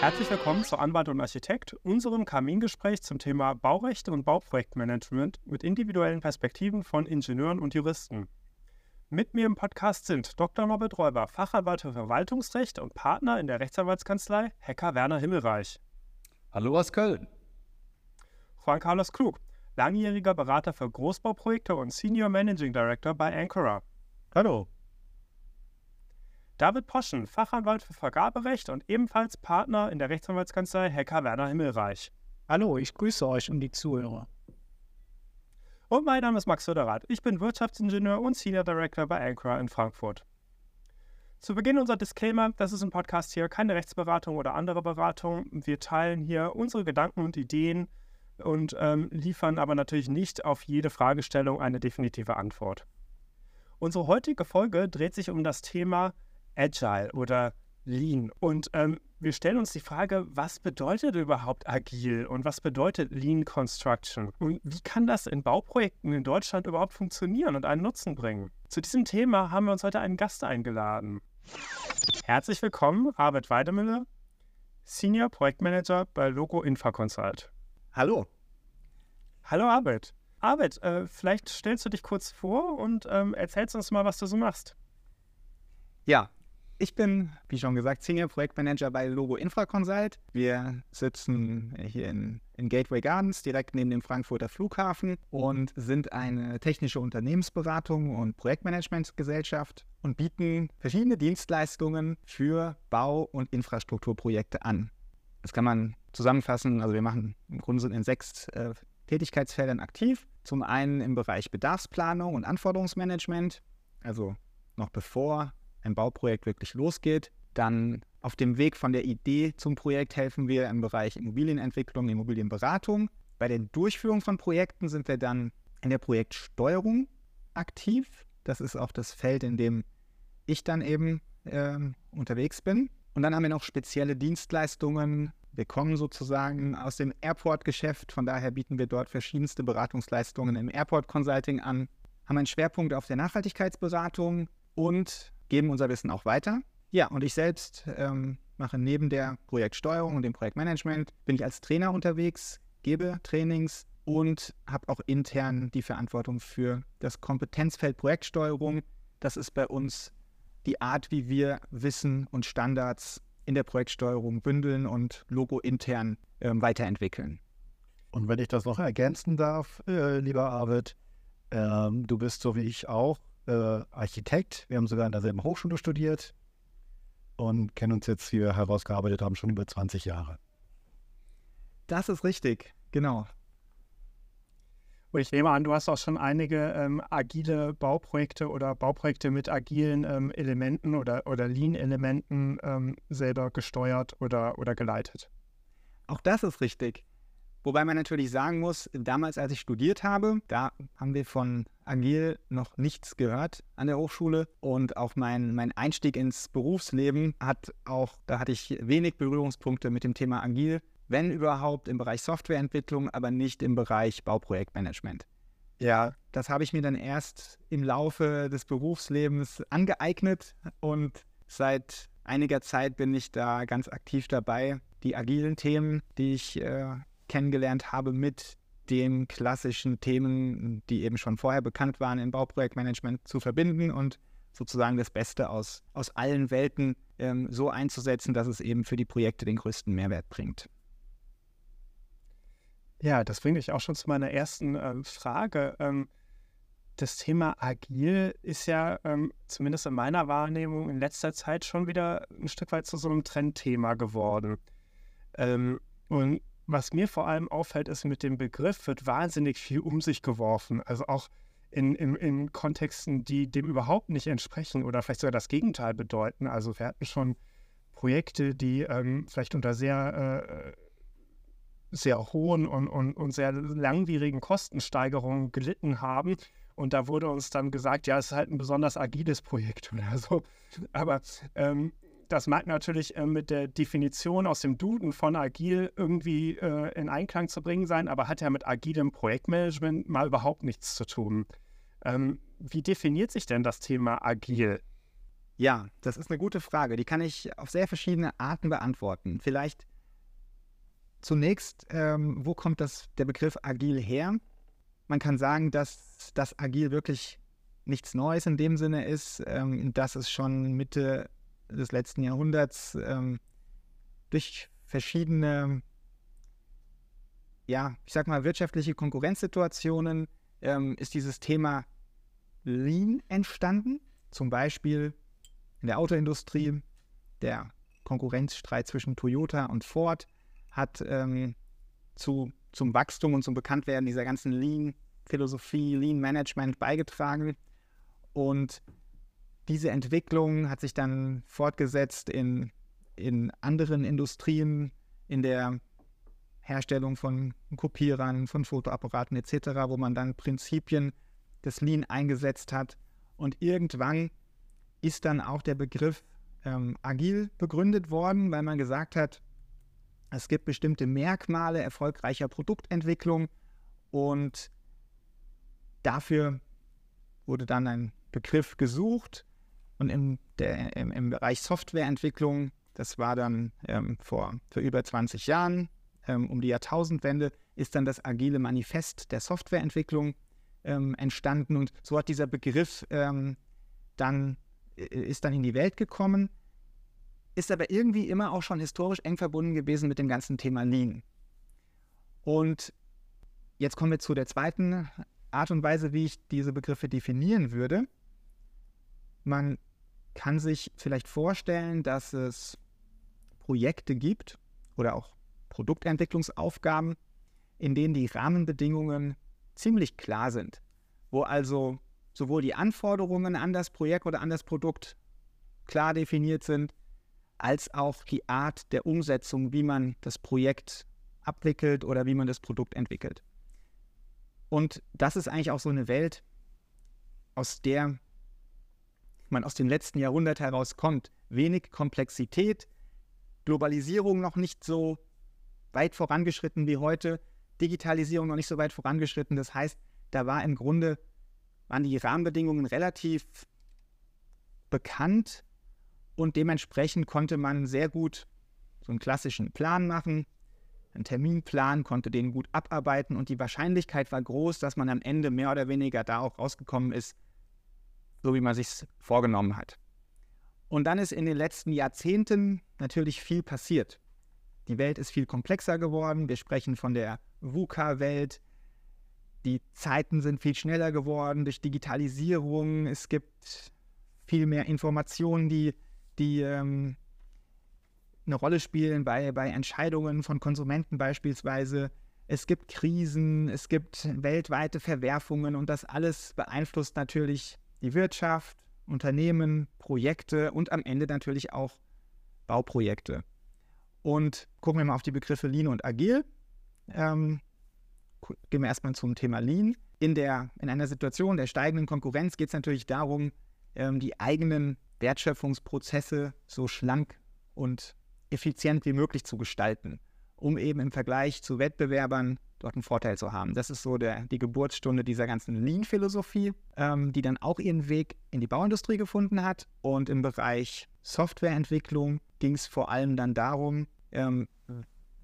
Herzlich willkommen zu Anwalt und Architekt, unserem Kamingespräch zum Thema Baurechte und Bauprojektmanagement mit individuellen Perspektiven von Ingenieuren und Juristen. Mit mir im Podcast sind Dr. Norbert Räuber, Fachanwalt für Verwaltungsrecht und Partner in der Rechtsanwaltskanzlei Hecker Werner Himmelreich. Hallo aus Köln. Juan Carlos Klug, langjähriger Berater für Großbauprojekte und Senior Managing Director bei Ancora. Hallo. David Poschen, Fachanwalt für Vergaberecht und ebenfalls Partner in der Rechtsanwaltskanzlei Hecker Werner Himmelreich. Hallo, ich grüße euch und die Zuhörer. Und mein Name ist Max Söderath. Ich bin Wirtschaftsingenieur und Senior Director bei Ancora in Frankfurt. Zu Beginn unser Disclaimer, das ist im Podcast hier keine Rechtsberatung oder andere Beratung. Wir teilen hier unsere Gedanken und Ideen und ähm, liefern aber natürlich nicht auf jede Fragestellung eine definitive Antwort. Unsere heutige Folge dreht sich um das Thema Agile oder Lean. Und ähm, wir stellen uns die Frage, was bedeutet überhaupt agil und was bedeutet Lean Construction? Und wie kann das in Bauprojekten in Deutschland überhaupt funktionieren und einen Nutzen bringen? Zu diesem Thema haben wir uns heute einen Gast eingeladen. Herzlich willkommen, Arvid Weidemüller, Senior Projektmanager bei Logo Infraconsult. Hallo. Hallo Arvid. Arvid, äh, vielleicht stellst du dich kurz vor und ähm, erzählst uns mal, was du so machst. Ja, ich bin, wie schon gesagt, Senior Projektmanager bei Logo Infraconsult. Wir sitzen hier in, in, Gateway Gardens, direkt neben dem Frankfurter Flughafen und sind eine technische Unternehmensberatung und Projektmanagementgesellschaft und bieten verschiedene Dienstleistungen für Bau- und Infrastrukturprojekte an. Das kann man zusammenfassen. Also wir machen im Grunde sind in sechs äh, Tätigkeitsfeldern aktiv. Zum einen im Bereich Bedarfsplanung und Anforderungsmanagement, also noch bevor ein Bauprojekt wirklich losgeht. Dann auf dem Weg von der Idee zum Projekt helfen wir im Bereich Immobilienentwicklung, Immobilienberatung. Bei der Durchführung von Projekten sind wir dann in der Projektsteuerung aktiv. Das ist auch das Feld, in dem ich dann eben äh, unterwegs bin. Und dann haben wir noch spezielle Dienstleistungen. Wir kommen sozusagen aus dem Airport-Geschäft, von daher bieten wir dort verschiedenste Beratungsleistungen im Airport Consulting an, haben einen Schwerpunkt auf der Nachhaltigkeitsberatung und geben unser Wissen auch weiter. Ja, und ich selbst ähm, mache neben der Projektsteuerung und dem Projektmanagement, bin ich als Trainer unterwegs, gebe Trainings und habe auch intern die Verantwortung für das Kompetenzfeld Projektsteuerung. Das ist bei uns die Art, wie wir Wissen und Standards in der Projektsteuerung bündeln und Logo intern ähm, weiterentwickeln. Und wenn ich das noch ergänzen darf, äh, lieber Arvid, ähm, du bist so wie ich auch äh, Architekt. Wir haben sogar an derselben Hochschule studiert und kennen uns jetzt, wie wir herausgearbeitet haben, schon über 20 Jahre. Das ist richtig, genau. Und ich nehme an, du hast auch schon einige ähm, agile Bauprojekte oder Bauprojekte mit agilen ähm, Elementen oder, oder Lean-Elementen ähm, selber gesteuert oder, oder geleitet. Auch das ist richtig. Wobei man natürlich sagen muss, damals, als ich studiert habe, da haben wir von Agil noch nichts gehört an der Hochschule. Und auch mein, mein Einstieg ins Berufsleben hat auch, da hatte ich wenig Berührungspunkte mit dem Thema Agil, wenn überhaupt im Bereich Softwareentwicklung, aber nicht im Bereich Bauprojektmanagement. Ja, das habe ich mir dann erst im Laufe des Berufslebens angeeignet und seit einiger Zeit bin ich da ganz aktiv dabei, die agilen Themen, die ich äh, kennengelernt habe mit den klassischen Themen, die eben schon vorher bekannt waren im Bauprojektmanagement, zu verbinden und sozusagen das Beste aus, aus allen Welten ähm, so einzusetzen, dass es eben für die Projekte den größten Mehrwert bringt. Ja, das bringt mich auch schon zu meiner ersten äh, Frage. Ähm, das Thema Agil ist ja ähm, zumindest in meiner Wahrnehmung in letzter Zeit schon wieder ein Stück weit zu so einem Trendthema geworden. Ähm, und was mir vor allem auffällt, ist, mit dem Begriff wird wahnsinnig viel um sich geworfen. Also auch in, in, in Kontexten, die dem überhaupt nicht entsprechen oder vielleicht sogar das Gegenteil bedeuten. Also wir hatten schon Projekte, die ähm, vielleicht unter sehr, äh, sehr hohen und, und, und sehr langwierigen Kostensteigerungen gelitten haben. Und da wurde uns dann gesagt, ja, es ist halt ein besonders agiles Projekt oder so. Aber ähm, das mag natürlich äh, mit der Definition aus dem Duden von agil irgendwie äh, in Einklang zu bringen sein, aber hat ja mit agilem Projektmanagement mal überhaupt nichts zu tun. Ähm, wie definiert sich denn das Thema agil? Ja, das ist eine gute Frage. Die kann ich auf sehr verschiedene Arten beantworten. Vielleicht zunächst, ähm, wo kommt das, der Begriff agil her? Man kann sagen, dass das agil wirklich nichts Neues in dem Sinne ist, ähm, dass es schon Mitte des letzten Jahrhunderts ähm, durch verschiedene, ja, ich sag mal, wirtschaftliche Konkurrenzsituationen ähm, ist dieses Thema Lean entstanden. Zum Beispiel in der Autoindustrie, der Konkurrenzstreit zwischen Toyota und Ford hat ähm, zu, zum Wachstum und zum Bekanntwerden dieser ganzen Lean-Philosophie, Lean-Management beigetragen. Und diese Entwicklung hat sich dann fortgesetzt in, in anderen Industrien, in der Herstellung von Kopierern, von Fotoapparaten etc., wo man dann Prinzipien des Lean eingesetzt hat. Und irgendwann ist dann auch der Begriff ähm, agil begründet worden, weil man gesagt hat, es gibt bestimmte Merkmale erfolgreicher Produktentwicklung und dafür wurde dann ein Begriff gesucht und im, der, im, im Bereich Softwareentwicklung, das war dann ähm, vor, vor über 20 Jahren, ähm, um die Jahrtausendwende, ist dann das agile Manifest der Softwareentwicklung ähm, entstanden und so hat dieser Begriff ähm, dann, ist dann in die Welt gekommen ist aber irgendwie immer auch schon historisch eng verbunden gewesen mit dem ganzen Thema Lean. Und jetzt kommen wir zu der zweiten Art und Weise, wie ich diese Begriffe definieren würde. Man kann sich vielleicht vorstellen, dass es Projekte gibt oder auch Produktentwicklungsaufgaben, in denen die Rahmenbedingungen ziemlich klar sind, wo also sowohl die Anforderungen an das Projekt oder an das Produkt klar definiert sind, als auch die Art der Umsetzung, wie man das Projekt abwickelt oder wie man das Produkt entwickelt. Und das ist eigentlich auch so eine Welt, aus der man aus dem letzten Jahrhundert herauskommt. Wenig Komplexität, Globalisierung noch nicht so weit vorangeschritten wie heute, Digitalisierung noch nicht so weit vorangeschritten. Das heißt, da war im Grunde, waren die Rahmenbedingungen relativ bekannt und dementsprechend konnte man sehr gut so einen klassischen Plan machen, einen Terminplan, konnte den gut abarbeiten und die Wahrscheinlichkeit war groß, dass man am Ende mehr oder weniger da auch rausgekommen ist, so wie man sich vorgenommen hat. Und dann ist in den letzten Jahrzehnten natürlich viel passiert. Die Welt ist viel komplexer geworden. Wir sprechen von der VUCA-Welt. Die Zeiten sind viel schneller geworden durch Digitalisierung. Es gibt viel mehr Informationen, die die ähm, eine Rolle spielen bei, bei Entscheidungen von Konsumenten beispielsweise. Es gibt Krisen, es gibt weltweite Verwerfungen und das alles beeinflusst natürlich die Wirtschaft, Unternehmen, Projekte und am Ende natürlich auch Bauprojekte. Und gucken wir mal auf die Begriffe Lean und Agil. Ähm, gehen wir erstmal zum Thema Lean. In, der, in einer Situation der steigenden Konkurrenz geht es natürlich darum, ähm, die eigenen Wertschöpfungsprozesse so schlank und effizient wie möglich zu gestalten, um eben im Vergleich zu Wettbewerbern dort einen Vorteil zu haben. Das ist so der, die Geburtsstunde dieser ganzen Lean-Philosophie, ähm, die dann auch ihren Weg in die Bauindustrie gefunden hat. Und im Bereich Softwareentwicklung ging es vor allem dann darum, ähm,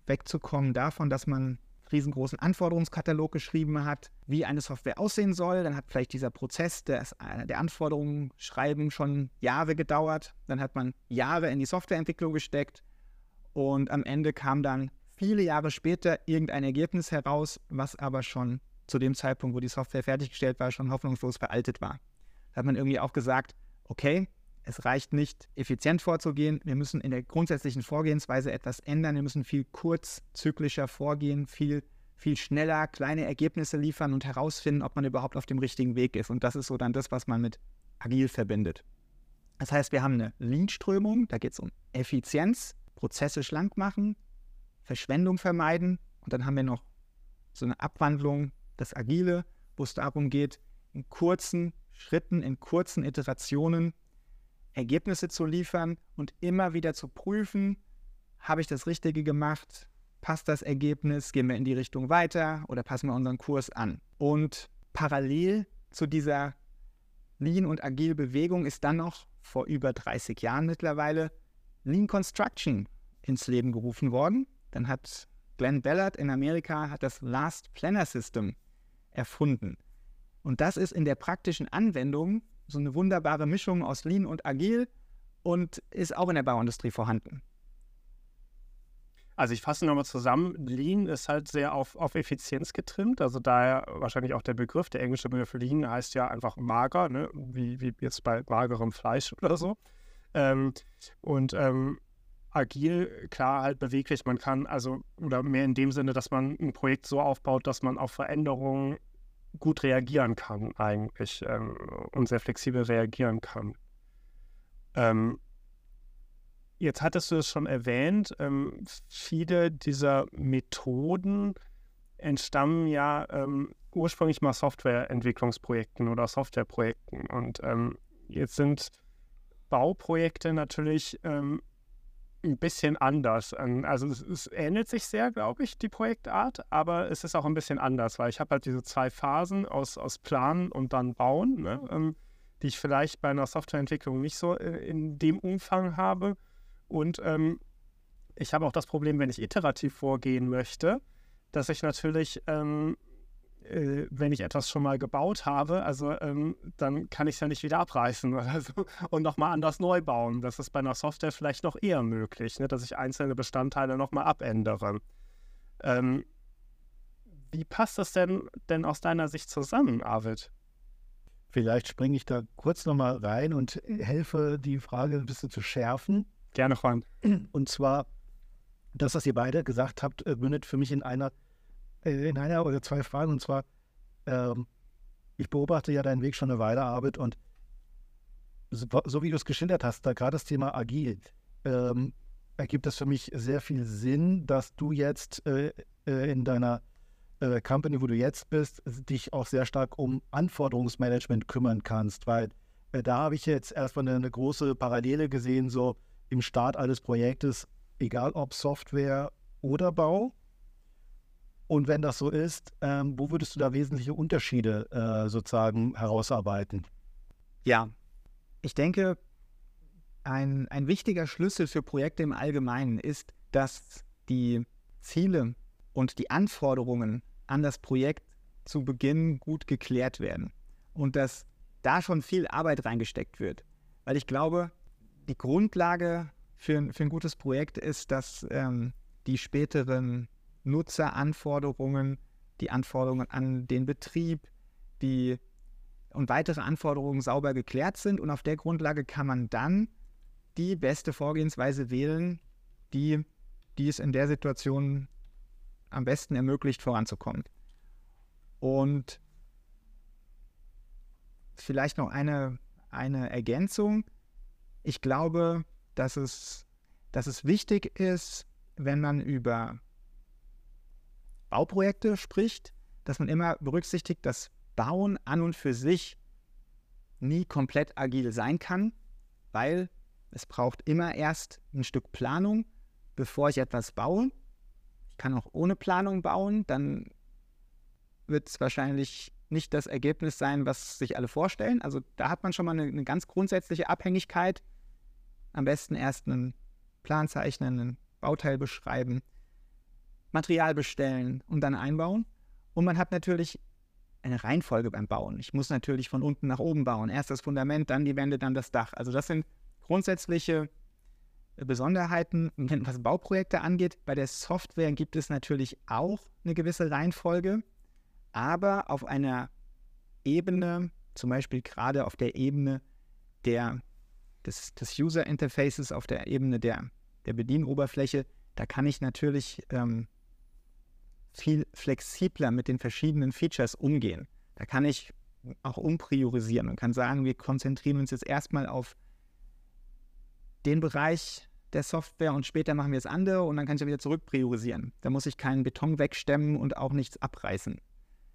wegzukommen davon, dass man riesengroßen Anforderungskatalog geschrieben hat, wie eine Software aussehen soll. Dann hat vielleicht dieser Prozess des, äh, der Anforderungen schreiben schon Jahre gedauert. Dann hat man Jahre in die Softwareentwicklung gesteckt und am Ende kam dann viele Jahre später irgendein Ergebnis heraus, was aber schon zu dem Zeitpunkt, wo die Software fertiggestellt war, schon hoffnungslos veraltet war. Da hat man irgendwie auch gesagt, okay, es reicht nicht, effizient vorzugehen. Wir müssen in der grundsätzlichen Vorgehensweise etwas ändern. Wir müssen viel kurzzyklischer vorgehen, viel, viel schneller kleine Ergebnisse liefern und herausfinden, ob man überhaupt auf dem richtigen Weg ist. Und das ist so dann das, was man mit agil verbindet. Das heißt, wir haben eine Lean-Strömung, da geht es um Effizienz, Prozesse schlank machen, Verschwendung vermeiden. Und dann haben wir noch so eine Abwandlung, das Agile, wo es darum geht, in kurzen Schritten, in kurzen Iterationen Ergebnisse zu liefern und immer wieder zu prüfen, habe ich das Richtige gemacht, passt das Ergebnis, gehen wir in die Richtung weiter oder passen wir unseren Kurs an. Und parallel zu dieser Lean und agile Bewegung ist dann noch vor über 30 Jahren mittlerweile Lean Construction ins Leben gerufen worden. Dann hat Glenn Ballard in Amerika hat das Last Planner System erfunden. Und das ist in der praktischen Anwendung so eine wunderbare Mischung aus Lean und Agil und ist auch in der Bauindustrie vorhanden. Also ich fasse nochmal zusammen, Lean ist halt sehr auf, auf Effizienz getrimmt, also daher wahrscheinlich auch der Begriff, der englische Begriff Lean heißt ja einfach mager, ne? wie, wie jetzt bei magerem Fleisch oder so. Ähm, und ähm, agil, klar, halt beweglich. Man kann also, oder mehr in dem Sinne, dass man ein Projekt so aufbaut, dass man auf Veränderungen gut reagieren kann eigentlich ähm, und sehr flexibel reagieren kann. Ähm, jetzt hattest du es schon erwähnt, ähm, viele dieser Methoden entstammen ja ähm, ursprünglich mal Softwareentwicklungsprojekten oder Softwareprojekten. Und ähm, jetzt sind Bauprojekte natürlich ähm, ein bisschen anders. Ähm, also es, es ähnelt sich sehr, glaube ich, die Projektart, aber es ist auch ein bisschen anders, weil ich habe halt diese zwei Phasen aus, aus Planen und dann Bauen, ne, ähm, die ich vielleicht bei einer Softwareentwicklung nicht so äh, in dem Umfang habe. Und ähm, ich habe auch das Problem, wenn ich iterativ vorgehen möchte, dass ich natürlich ähm, äh, wenn ich etwas schon mal gebaut habe, also ähm, dann kann ich es ja nicht wieder abreißen oder so und nochmal anders neu bauen. Das ist bei einer Software vielleicht noch eher möglich, ne, dass ich einzelne Bestandteile nochmal abändere. Ähm, wie passt das denn, denn aus deiner Sicht zusammen, Arvid? Vielleicht springe ich da kurz nochmal rein und helfe, die Frage ein bisschen zu schärfen. Gerne, Juan. Und zwar, das, was ihr beide gesagt habt, äh, mündet für mich in einer in einer oder zwei Fragen. Und zwar, ähm, ich beobachte ja deinen Weg schon eine Weile, Arbeit, und so, so wie du es geschildert hast, da gerade das Thema agil, ähm, ergibt es für mich sehr viel Sinn, dass du jetzt äh, äh, in deiner äh, Company, wo du jetzt bist, dich auch sehr stark um Anforderungsmanagement kümmern kannst, weil äh, da habe ich jetzt erstmal eine, eine große Parallele gesehen, so im Start eines Projektes, egal ob Software oder Bau, und wenn das so ist, ähm, wo würdest du da wesentliche Unterschiede äh, sozusagen herausarbeiten? Ja, ich denke, ein, ein wichtiger Schlüssel für Projekte im Allgemeinen ist, dass die Ziele und die Anforderungen an das Projekt zu Beginn gut geklärt werden und dass da schon viel Arbeit reingesteckt wird. Weil ich glaube, die Grundlage für, für ein gutes Projekt ist, dass ähm, die späteren Nutzeranforderungen, die Anforderungen an den Betrieb, die und weitere Anforderungen sauber geklärt sind. Und auf der Grundlage kann man dann die beste Vorgehensweise wählen, die, die es in der Situation am besten ermöglicht, voranzukommen. Und vielleicht noch eine, eine Ergänzung. Ich glaube, dass es, dass es wichtig ist, wenn man über Bauprojekte spricht, dass man immer berücksichtigt, dass Bauen an und für sich nie komplett agil sein kann, weil es braucht immer erst ein Stück Planung, bevor ich etwas baue. Ich kann auch ohne Planung bauen, dann wird es wahrscheinlich nicht das Ergebnis sein, was sich alle vorstellen. Also da hat man schon mal eine, eine ganz grundsätzliche Abhängigkeit. Am besten erst einen Plan zeichnen, einen Bauteil beschreiben, Material bestellen und dann einbauen. Und man hat natürlich eine Reihenfolge beim Bauen. Ich muss natürlich von unten nach oben bauen. Erst das Fundament, dann die Wände, dann das Dach. Also das sind grundsätzliche Besonderheiten, was Bauprojekte angeht. Bei der Software gibt es natürlich auch eine gewisse Reihenfolge, aber auf einer Ebene, zum Beispiel gerade auf der Ebene der, des, des User Interfaces, auf der Ebene der, der Bedienoberfläche, da kann ich natürlich ähm, viel flexibler mit den verschiedenen Features umgehen. Da kann ich auch umpriorisieren und kann sagen, wir konzentrieren uns jetzt erstmal auf den Bereich der Software und später machen wir das andere und dann kann ich ja wieder zurück priorisieren. Da muss ich keinen Beton wegstemmen und auch nichts abreißen.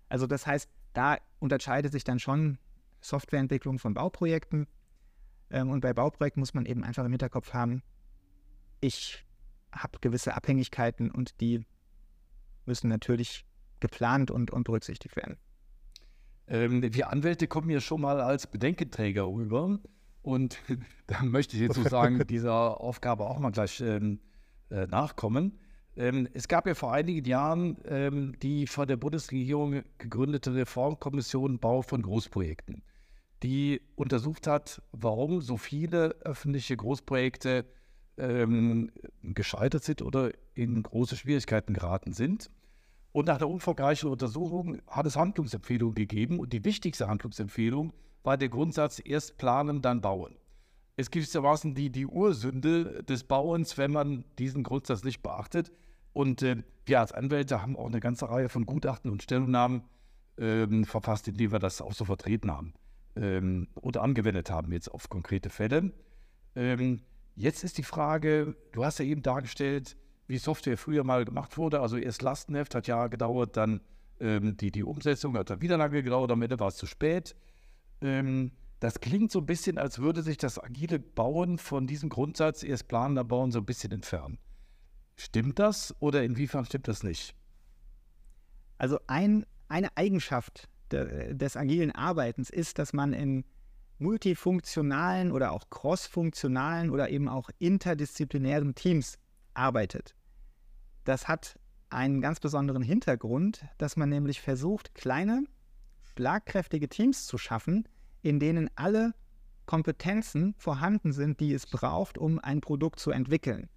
Also das heißt, da unterscheidet sich dann schon Softwareentwicklung von Bauprojekten. Ähm, und bei Bauprojekten muss man eben einfach im Hinterkopf haben, ich habe gewisse Abhängigkeiten und die müssen natürlich geplant und, und berücksichtigt werden. Ähm, wir Anwälte kommen ja schon mal als Bedenkenträger rüber. Und da möchte ich jetzt sozusagen dieser Aufgabe auch mal gleich ähm, äh, nachkommen. Ähm, es gab ja vor einigen Jahren ähm, die von der Bundesregierung gegründete Reformkommission Bau von Großprojekten, die untersucht hat, warum so viele öffentliche Großprojekte ähm, gescheitert sind oder in große Schwierigkeiten geraten sind. Und nach der umfangreichen Untersuchung hat es Handlungsempfehlungen gegeben. Und die wichtigste Handlungsempfehlung war der Grundsatz, erst planen, dann bauen. Es gibt gewissermaßen die, die Ursünde des Bauens, wenn man diesen Grundsatz nicht beachtet. Und äh, wir als Anwälte haben auch eine ganze Reihe von Gutachten und Stellungnahmen ähm, verfasst, in denen wir das auch so vertreten haben ähm, oder angewendet haben jetzt auf konkrete Fälle. Ähm, jetzt ist die Frage, du hast ja eben dargestellt, wie Software früher mal gemacht wurde. Also erst Lastenheft hat ja gedauert, dann ähm, die, die Umsetzung hat dann wieder lange gedauert, am Ende war es zu spät. Ähm, das klingt so ein bisschen, als würde sich das agile Bauen von diesem Grundsatz erst planender Bauen so ein bisschen entfernen. Stimmt das oder inwiefern stimmt das nicht? Also ein, eine Eigenschaft de, des agilen Arbeitens ist, dass man in multifunktionalen oder auch crossfunktionalen oder eben auch interdisziplinären Teams arbeitet. Das hat einen ganz besonderen Hintergrund, dass man nämlich versucht, kleine, schlagkräftige Teams zu schaffen, in denen alle Kompetenzen vorhanden sind, die es braucht, um ein Produkt zu entwickeln.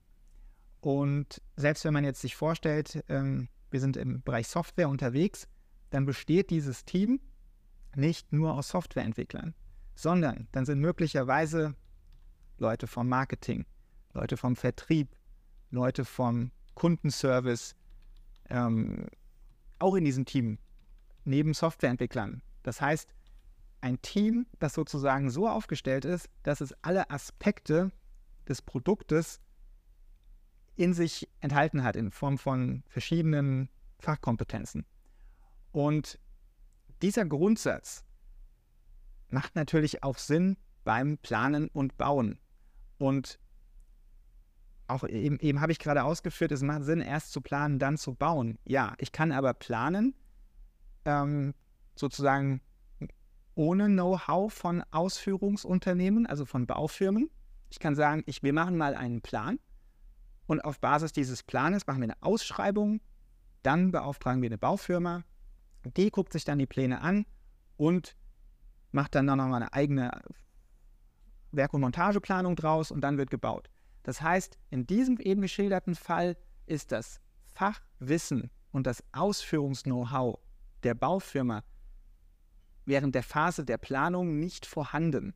Und selbst wenn man jetzt sich vorstellt, ähm, wir sind im Bereich Software unterwegs, dann besteht dieses Team nicht nur aus Softwareentwicklern, sondern dann sind möglicherweise Leute vom Marketing, Leute vom Vertrieb, Leute vom Kundenservice ähm, auch in diesem Team, neben Softwareentwicklern. Das heißt, ein Team, das sozusagen so aufgestellt ist, dass es alle Aspekte des Produktes in sich enthalten hat, in Form von verschiedenen Fachkompetenzen. Und dieser Grundsatz macht natürlich auch Sinn beim Planen und Bauen. Und auch eben, eben habe ich gerade ausgeführt, es macht Sinn, erst zu planen, dann zu bauen. Ja, ich kann aber planen, ähm, sozusagen ohne Know-how von Ausführungsunternehmen, also von Baufirmen. Ich kann sagen, ich, wir machen mal einen Plan und auf Basis dieses Planes machen wir eine Ausschreibung, dann beauftragen wir eine Baufirma, die guckt sich dann die Pläne an und macht dann nochmal eine eigene Werk- und Montageplanung draus und dann wird gebaut. Das heißt, in diesem eben geschilderten Fall ist das Fachwissen und das Ausführungs-Know-how der Baufirma während der Phase der Planung nicht vorhanden.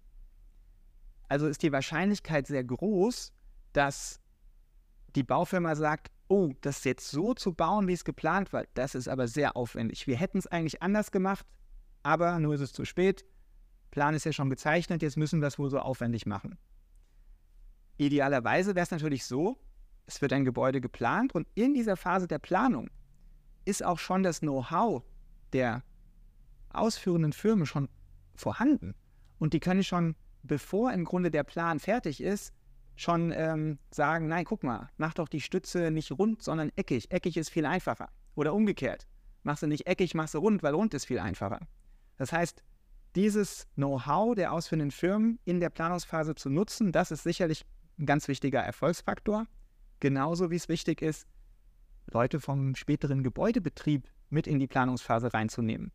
Also ist die Wahrscheinlichkeit sehr groß, dass die Baufirma sagt, oh, das jetzt so zu bauen, wie es geplant war, das ist aber sehr aufwendig. Wir hätten es eigentlich anders gemacht, aber nur ist es zu spät. Plan ist ja schon gezeichnet, jetzt müssen wir es wohl so aufwendig machen. Idealerweise wäre es natürlich so, es wird ein Gebäude geplant und in dieser Phase der Planung ist auch schon das Know-how der ausführenden Firmen schon vorhanden. Und die können schon, bevor im Grunde der Plan fertig ist, schon ähm, sagen, nein, guck mal, mach doch die Stütze nicht rund, sondern eckig. Eckig ist viel einfacher. Oder umgekehrt. Machst du nicht eckig, machst du rund, weil rund ist viel einfacher. Das heißt, dieses Know-how der ausführenden Firmen in der Planungsphase zu nutzen, das ist sicherlich ein ganz wichtiger Erfolgsfaktor. Genauso wie es wichtig ist, Leute vom späteren Gebäudebetrieb mit in die Planungsphase reinzunehmen.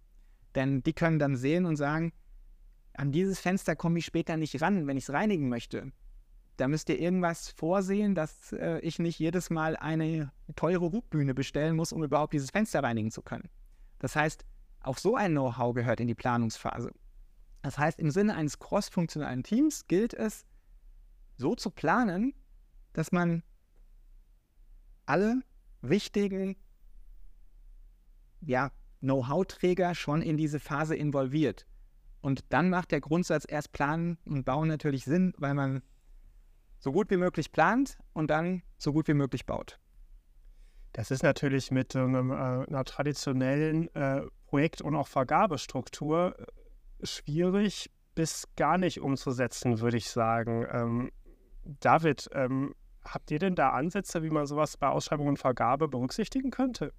Denn die können dann sehen und sagen, an dieses Fenster komme ich später nicht ran, wenn ich es reinigen möchte. Da müsst ihr irgendwas vorsehen, dass äh, ich nicht jedes Mal eine teure Rugbühne bestellen muss, um überhaupt dieses Fenster reinigen zu können. Das heißt, auch so ein Know-how gehört in die Planungsphase. Das heißt, im Sinne eines cross-funktionalen Teams gilt es, so zu planen, dass man alle wichtigen ja, Know-how-Träger schon in diese Phase involviert. Und dann macht der Grundsatz erst Planen und Bauen natürlich Sinn, weil man so gut wie möglich plant und dann so gut wie möglich baut. Das ist natürlich mit einem, äh, einer traditionellen äh, Projekt- und auch Vergabestruktur äh, schwierig bis gar nicht umzusetzen, würde ich sagen. Ähm, David, ähm, habt ihr denn da Ansätze, wie man sowas bei Ausschreibung und Vergabe berücksichtigen könnte?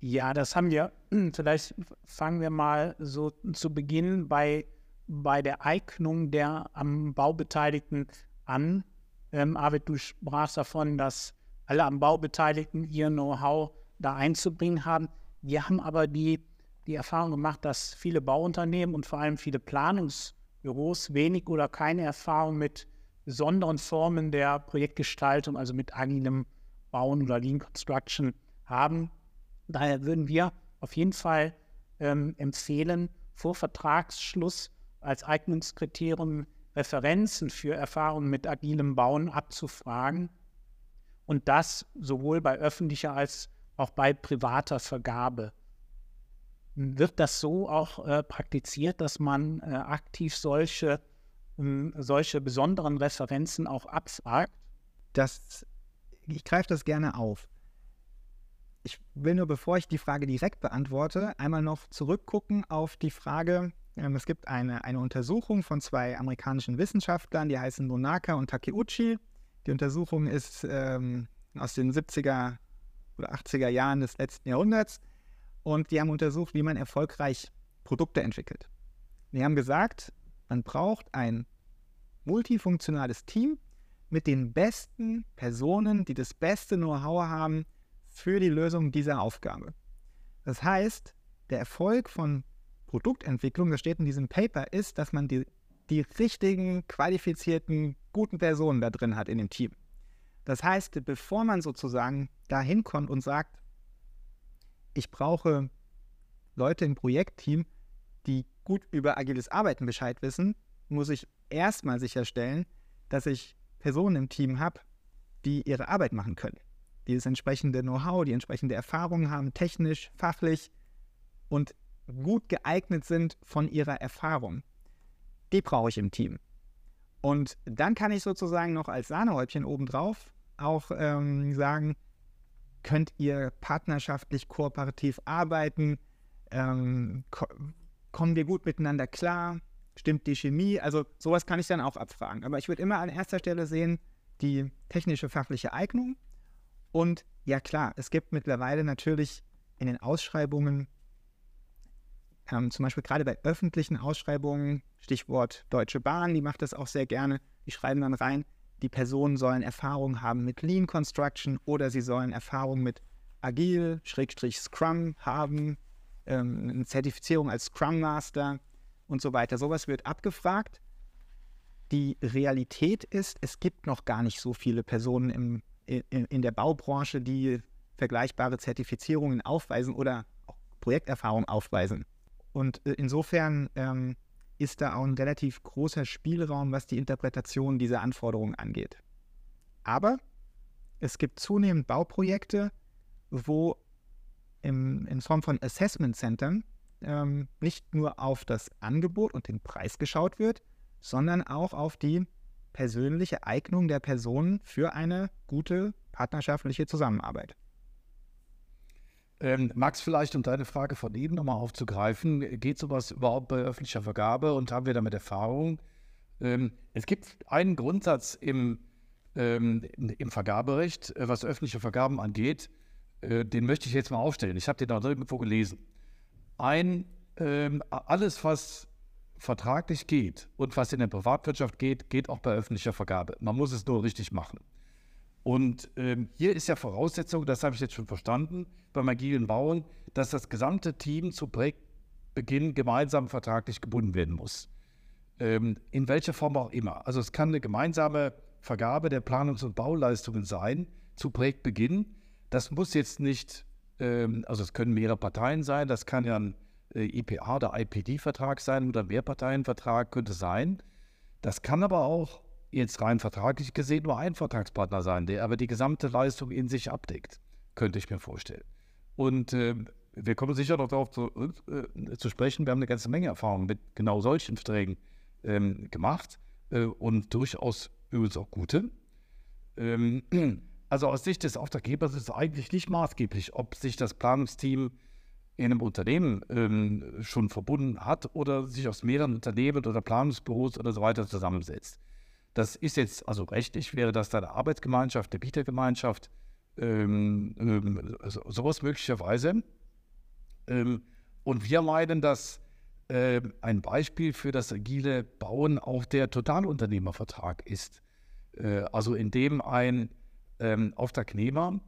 Ja, das haben wir. Vielleicht fangen wir mal so zu Beginn bei, bei der Eignung der am Bau Beteiligten an. Ähm, Arvid, du sprachst davon, dass alle am Bau Beteiligten ihr Know-how da einzubringen haben. Wir haben aber die, die Erfahrung gemacht, dass viele Bauunternehmen und vor allem viele Planungsbüros wenig oder keine Erfahrung mit besonderen Formen der Projektgestaltung, also mit agilem Bauen oder Lean Construction haben. Daher würden wir auf jeden Fall ähm, empfehlen, vor Vertragsschluss als Eignungskriterium Referenzen für Erfahrungen mit agilem Bauen abzufragen und das sowohl bei öffentlicher als auch bei privater Vergabe. Wird das so auch äh, praktiziert, dass man äh, aktiv solche, äh, solche besonderen Referenzen auch abfragt? Das, ich greife das gerne auf. Ich will nur, bevor ich die Frage direkt beantworte, einmal noch zurückgucken auf die Frage, ähm, es gibt eine, eine Untersuchung von zwei amerikanischen Wissenschaftlern, die heißen Nonaka und Takeuchi. Die Untersuchung ist ähm, aus den 70er oder 80er Jahren des letzten Jahrhunderts und die haben untersucht, wie man erfolgreich Produkte entwickelt. Die haben gesagt, man braucht ein multifunktionales Team mit den besten Personen, die das beste Know-how haben für die Lösung dieser Aufgabe. Das heißt, der Erfolg von Produktentwicklung, das steht in diesem Paper, ist, dass man die, die richtigen, qualifizierten, guten Personen da drin hat in dem Team. Das heißt, bevor man sozusagen da hinkommt und sagt, ich brauche Leute im Projektteam, die gut über agiles Arbeiten Bescheid wissen, muss ich erstmal sicherstellen, dass ich Personen im Team habe, die ihre Arbeit machen können, die das entsprechende Know-how, die entsprechende Erfahrung haben, technisch, fachlich und gut geeignet sind von ihrer Erfahrung. Die brauche ich im Team. Und dann kann ich sozusagen noch als Sahnehäubchen obendrauf auch ähm, sagen, könnt ihr partnerschaftlich, kooperativ arbeiten? Ähm, ko kommen wir gut miteinander klar? Stimmt die Chemie? Also sowas kann ich dann auch abfragen. Aber ich würde immer an erster Stelle sehen, die technische fachliche Eignung. Und ja klar, es gibt mittlerweile natürlich in den Ausschreibungen ähm, zum Beispiel gerade bei öffentlichen Ausschreibungen, Stichwort Deutsche Bahn, die macht das auch sehr gerne. Die schreiben dann rein, die Personen sollen Erfahrung haben mit Lean Construction oder sie sollen Erfahrung mit Agil, Schrägstrich Scrum haben, ähm, eine Zertifizierung als Scrum Master und so weiter. Sowas wird abgefragt. Die Realität ist, es gibt noch gar nicht so viele Personen im, in, in der Baubranche, die vergleichbare Zertifizierungen aufweisen oder auch Projekterfahrung aufweisen. Und äh, insofern ähm, ist da auch ein relativ großer Spielraum, was die Interpretation dieser Anforderungen angeht. Aber es gibt zunehmend Bauprojekte, wo im, in Form von Assessment Centern ähm, nicht nur auf das Angebot und den Preis geschaut wird, sondern auch auf die persönliche Eignung der Personen für eine gute partnerschaftliche Zusammenarbeit. Ähm, Max, vielleicht um deine Frage von eben nochmal aufzugreifen, geht sowas überhaupt bei öffentlicher Vergabe und haben wir damit Erfahrung? Ähm, es gibt einen Grundsatz im, ähm, im Vergaberecht, äh, was öffentliche Vergaben angeht, äh, den möchte ich jetzt mal aufstellen. Ich habe den da irgendwo gelesen. Ein, ähm, alles, was vertraglich geht und was in der Privatwirtschaft geht, geht auch bei öffentlicher Vergabe. Man muss es nur richtig machen. Und ähm, hier ist ja Voraussetzung, das habe ich jetzt schon verstanden, beim agilen Bauen, dass das gesamte Team zu Projektbeginn gemeinsam vertraglich gebunden werden muss. Ähm, in welcher Form auch immer. Also es kann eine gemeinsame Vergabe der Planungs- und Bauleistungen sein zu Projektbeginn. Das muss jetzt nicht, ähm, also es können mehrere Parteien sein, das kann ja ein äh, IPA oder IPD-Vertrag sein oder ein Mehrparteienvertrag könnte sein. Das kann aber auch jetzt rein vertraglich gesehen nur ein Vertragspartner sein, der aber die gesamte Leistung in sich abdeckt, könnte ich mir vorstellen. Und äh, wir kommen sicher noch darauf zu, äh, zu, sprechen. Wir haben eine ganze Menge Erfahrung mit genau solchen Verträgen ähm, gemacht äh, und durchaus übrigens auch gute. Ähm, also aus Sicht des Auftraggebers ist es eigentlich nicht maßgeblich, ob sich das Planungsteam in einem Unternehmen ähm, schon verbunden hat oder sich aus mehreren Unternehmen oder Planungsbüros oder so weiter zusammensetzt. Das ist jetzt, also rechtlich wäre das dann eine Arbeitsgemeinschaft, eine Bietergemeinschaft, ähm, ähm, sowas möglicherweise. Ähm, und wir meinen, dass äh, ein Beispiel für das agile Bauen auch der Totalunternehmervertrag ist. Äh, also in dem ein ähm, Auftragnehmer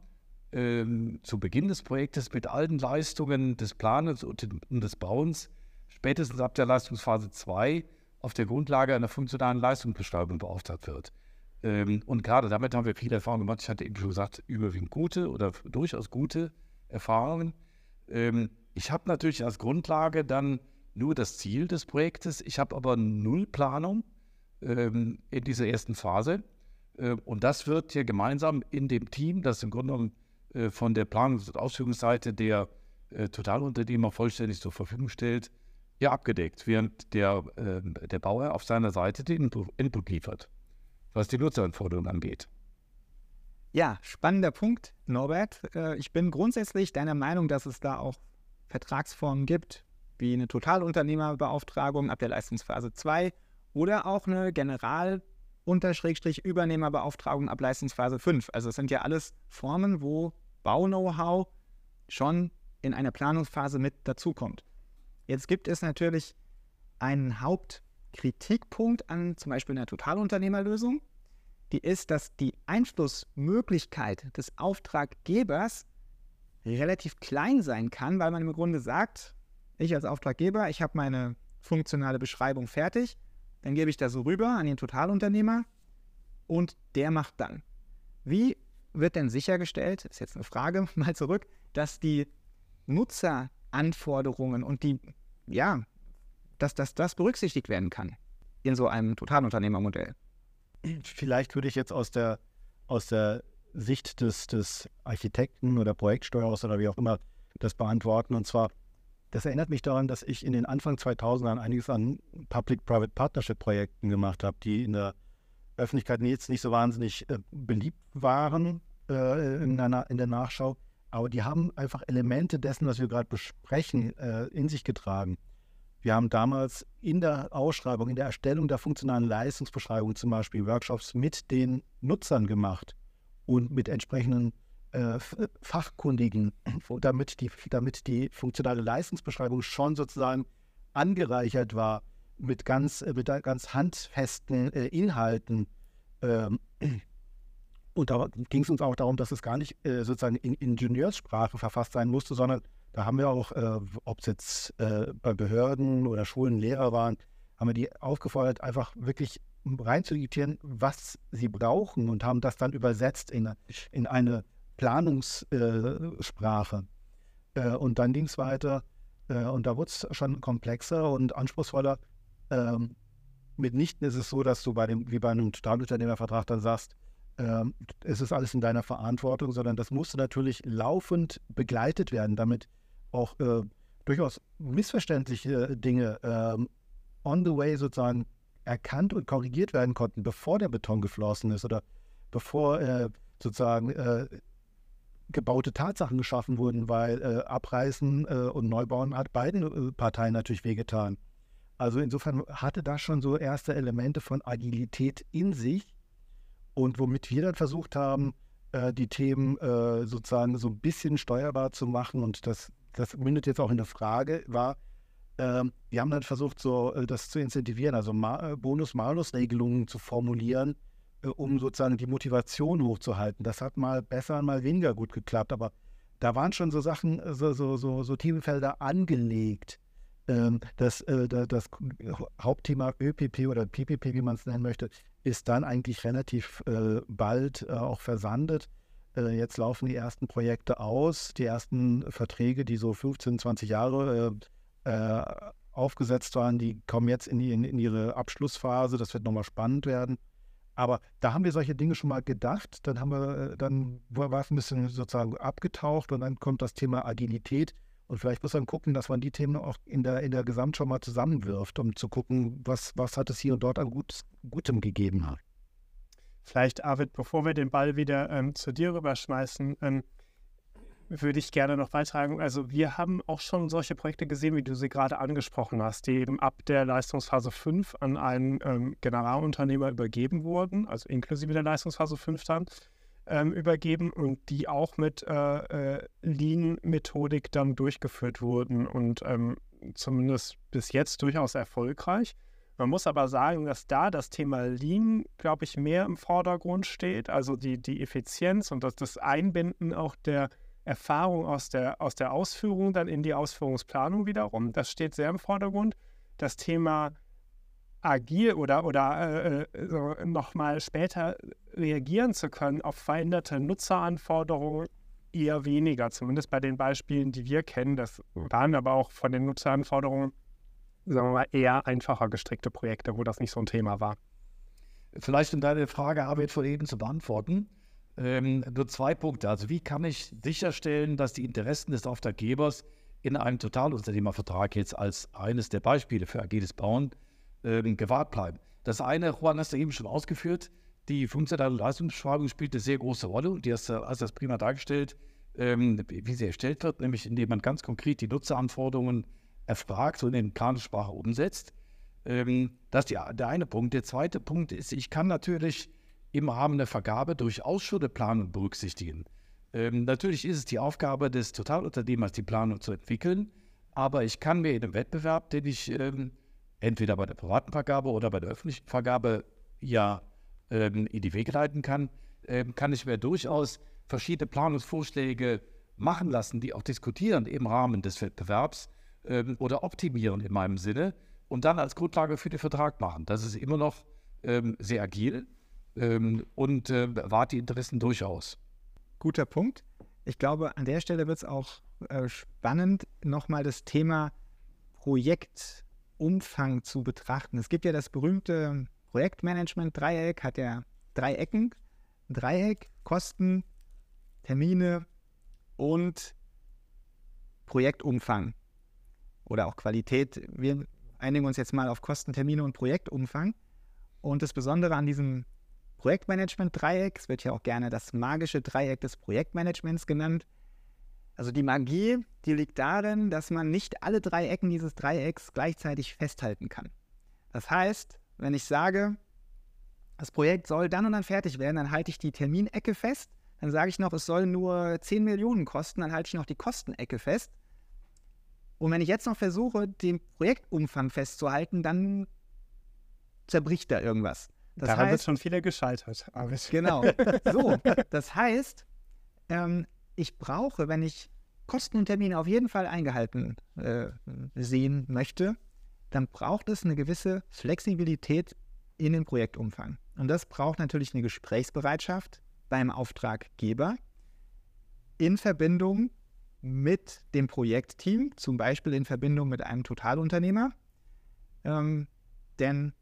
ähm, zu Beginn des Projektes mit allen Leistungen des Planens und des Bauens spätestens ab der Leistungsphase 2 auf der Grundlage einer funktionalen Leistungsbeschreibung beauftragt wird. Ähm, und gerade damit haben wir viele Erfahrungen gemacht. Ich hatte eben schon gesagt, überwiegend gute oder durchaus gute Erfahrungen. Ähm, ich habe natürlich als Grundlage dann nur das Ziel des Projektes. Ich habe aber null Planung ähm, in dieser ersten Phase. Äh, und das wird hier gemeinsam in dem Team, das im Grunde genommen äh, von der Planungs- und Ausführungsseite der äh, Totalunternehmer vollständig zur Verfügung stellt, ja abgedeckt, während der, äh, der Bauer auf seiner Seite den Input liefert, was die Nutzeranforderungen angeht. Ja, spannender Punkt, Norbert. Äh, ich bin grundsätzlich deiner Meinung, dass es da auch Vertragsformen gibt, wie eine Totalunternehmerbeauftragung ab der Leistungsphase 2 oder auch eine General- Übernehmerbeauftragung ab Leistungsphase 5. Also es sind ja alles Formen, wo Bau-Know-how schon in einer Planungsphase mit dazukommt. Jetzt gibt es natürlich einen Hauptkritikpunkt an zum Beispiel einer Totalunternehmerlösung. Die ist, dass die Einflussmöglichkeit des Auftraggebers relativ klein sein kann, weil man im Grunde sagt, ich als Auftraggeber, ich habe meine funktionale Beschreibung fertig, dann gebe ich das so rüber an den Totalunternehmer und der macht dann. Wie wird denn sichergestellt, ist jetzt eine Frage mal zurück, dass die Nutzeranforderungen und die, ja, dass, dass das berücksichtigt werden kann in so einem Totalunternehmermodell? Vielleicht würde ich jetzt aus der, aus der Sicht des, des Architekten oder Projektsteuerers oder wie auch immer das beantworten. Und zwar, das erinnert mich daran, dass ich in den Anfang 2000ern einiges an Public-Private Partnership-Projekten gemacht habe, die in der Öffentlichkeit jetzt nicht so wahnsinnig äh, beliebt waren äh, in, der, in, der, Nachschau. Aber die haben einfach Elemente dessen, was wir gerade besprechen, äh, in sich getragen. Wir haben damals in der Ausschreibung, in der Erstellung der funktionalen Leistungsbeschreibung zum Beispiel Workshops mit den Nutzern gemacht und mit entsprechenden äh, Fachkundigen, damit die, damit die funktionale Leistungsbeschreibung schon sozusagen angereichert war mit ganz, äh, mit ganz handfesten äh, Inhalten. Ähm, und da ging es uns auch darum, dass es gar nicht äh, sozusagen in Ingenieurssprache verfasst sein musste, sondern da haben wir auch, äh, ob es jetzt äh, bei Behörden oder Schulen Lehrer waren, haben wir die aufgefordert, einfach wirklich reinzudiktieren, was sie brauchen und haben das dann übersetzt in, in eine Planungssprache. Äh, und dann ging es weiter äh, und da wurde es schon komplexer und anspruchsvoller. Ähm, mitnichten ist es so, dass du bei dem, wie bei einem Totalunternehmervertrag dann sagst, ähm, es ist alles in deiner Verantwortung, sondern das musste natürlich laufend begleitet werden, damit auch äh, durchaus missverständliche Dinge ähm, on the way sozusagen erkannt und korrigiert werden konnten, bevor der Beton geflossen ist oder bevor äh, sozusagen äh, gebaute Tatsachen geschaffen wurden, weil äh, Abreißen äh, und Neubauen hat beiden äh, Parteien natürlich wehgetan. Also insofern hatte das schon so erste Elemente von Agilität in sich und womit wir dann versucht haben, äh, die Themen äh, sozusagen so ein bisschen steuerbar zu machen und das, das mündet jetzt auch in eine Frage, war, äh, wir haben dann versucht, so äh, das zu incentivieren, also Ma Bonus-Malus-Regelungen zu formulieren, um sozusagen die Motivation hochzuhalten. Das hat mal besser, mal weniger gut geklappt, aber da waren schon so Sachen, so, so, so, so Themenfelder angelegt. Ähm, das, äh, das Hauptthema ÖPP oder PPP, wie man es nennen möchte, ist dann eigentlich relativ bald auch versandet. Jetzt laufen die ersten Projekte aus, die ersten Verträge, die so 15, 20 Jahre aufgesetzt waren, die kommen jetzt in, ihre Abschlussphase. Das wird nochmal spannend werden. Aber da haben wir solche Dinge schon mal gedacht. Dann haben wir, äh, dann war es ein bisschen sozusagen abgetaucht und dann kommt das Thema Agilität. Und vielleicht muss man gucken, dass man die Themen auch in der, in der Gesamtschau mal zusammenwirft, um zu gucken, was, was hat es hier und dort an Gut, Gutem gegeben hat. Vielleicht, Arvid, bevor wir den Ball wieder ähm, zu dir rüberschmeißen, ähm, würde ich gerne noch beitragen. Also wir haben auch schon solche Projekte gesehen, wie du sie gerade angesprochen hast, die eben ab der Leistungsphase 5 an einen ähm, Generalunternehmer übergeben wurden, also inklusive der Leistungsphase 5 dann. Ähm, übergeben und die auch mit äh, äh, Lean-Methodik dann durchgeführt wurden und ähm, zumindest bis jetzt durchaus erfolgreich. Man muss aber sagen, dass da das Thema Lean, glaube ich, mehr im Vordergrund steht, also die, die Effizienz und das, das Einbinden auch der Erfahrung aus der, aus der Ausführung dann in die Ausführungsplanung wiederum. Das steht sehr im Vordergrund. Das Thema agil oder, oder äh, so nochmal später reagieren zu können auf veränderte Nutzeranforderungen eher weniger, zumindest bei den Beispielen, die wir kennen. Das waren aber auch von den Nutzeranforderungen, sagen wir mal, eher einfacher gestrickte Projekte, wo das nicht so ein Thema war. Vielleicht um deine Frage, Arbeit von eben zu beantworten. Ähm, nur zwei Punkte. Also wie kann ich sicherstellen, dass die Interessen des Auftraggebers in einem Totalunternehmervertrag jetzt als eines der Beispiele für agiles Bauen ähm, gewahrt bleiben? Das eine, Juan hast du eben schon ausgeführt, die funktionale Leistungsbeschreibung spielt eine sehr große Rolle und die hast du hast das prima dargestellt, ähm, wie sie erstellt wird, nämlich indem man ganz konkret die Nutzeranforderungen erfragt und in Plansprache umsetzt. Ähm, das ist die, der eine Punkt. Der zweite Punkt ist, ich kann natürlich im Rahmen der Vergabe durchaus schon eine Planung berücksichtigen. Ähm, natürlich ist es die Aufgabe des Totalunternehmers, die Planung zu entwickeln, aber ich kann mir in einem Wettbewerb, den ich ähm, entweder bei der privaten Vergabe oder bei der öffentlichen Vergabe ja ähm, in die Wege leiten kann, ähm, kann ich mir durchaus verschiedene Planungsvorschläge machen lassen, die auch diskutieren im Rahmen des Wettbewerbs ähm, oder optimieren in meinem Sinne und dann als Grundlage für den Vertrag machen. Das ist immer noch ähm, sehr agil ähm, und äh, wahrt die Interessen durchaus. Guter Punkt. Ich glaube, an der Stelle wird es auch äh, spannend, nochmal das Thema Projektumfang zu betrachten. Es gibt ja das berühmte Projektmanagement-Dreieck, hat ja drei Ecken. Dreieck, Kosten, Termine und Projektumfang oder auch Qualität. Wir einigen uns jetzt mal auf Kosten, Termine und Projektumfang. Und das Besondere an diesem Projektmanagement-Dreieck, es wird ja auch gerne das magische Dreieck des Projektmanagements genannt. Also die Magie, die liegt darin, dass man nicht alle drei Ecken dieses Dreiecks gleichzeitig festhalten kann. Das heißt, wenn ich sage, das Projekt soll dann und dann fertig werden, dann halte ich die Terminecke fest. Dann sage ich noch, es soll nur 10 Millionen kosten, dann halte ich noch die Kostenecke fest. Und wenn ich jetzt noch versuche, den Projektumfang festzuhalten, dann zerbricht da irgendwas. Das Daran heißt, schon viele gescheitert. Genau. So, das heißt, ähm, ich brauche, wenn ich Kosten und Termine auf jeden Fall eingehalten äh, sehen möchte, dann braucht es eine gewisse Flexibilität in den Projektumfang. Und das braucht natürlich eine Gesprächsbereitschaft beim Auftraggeber in Verbindung mit dem Projektteam, zum Beispiel in Verbindung mit einem Totalunternehmer. Ähm, denn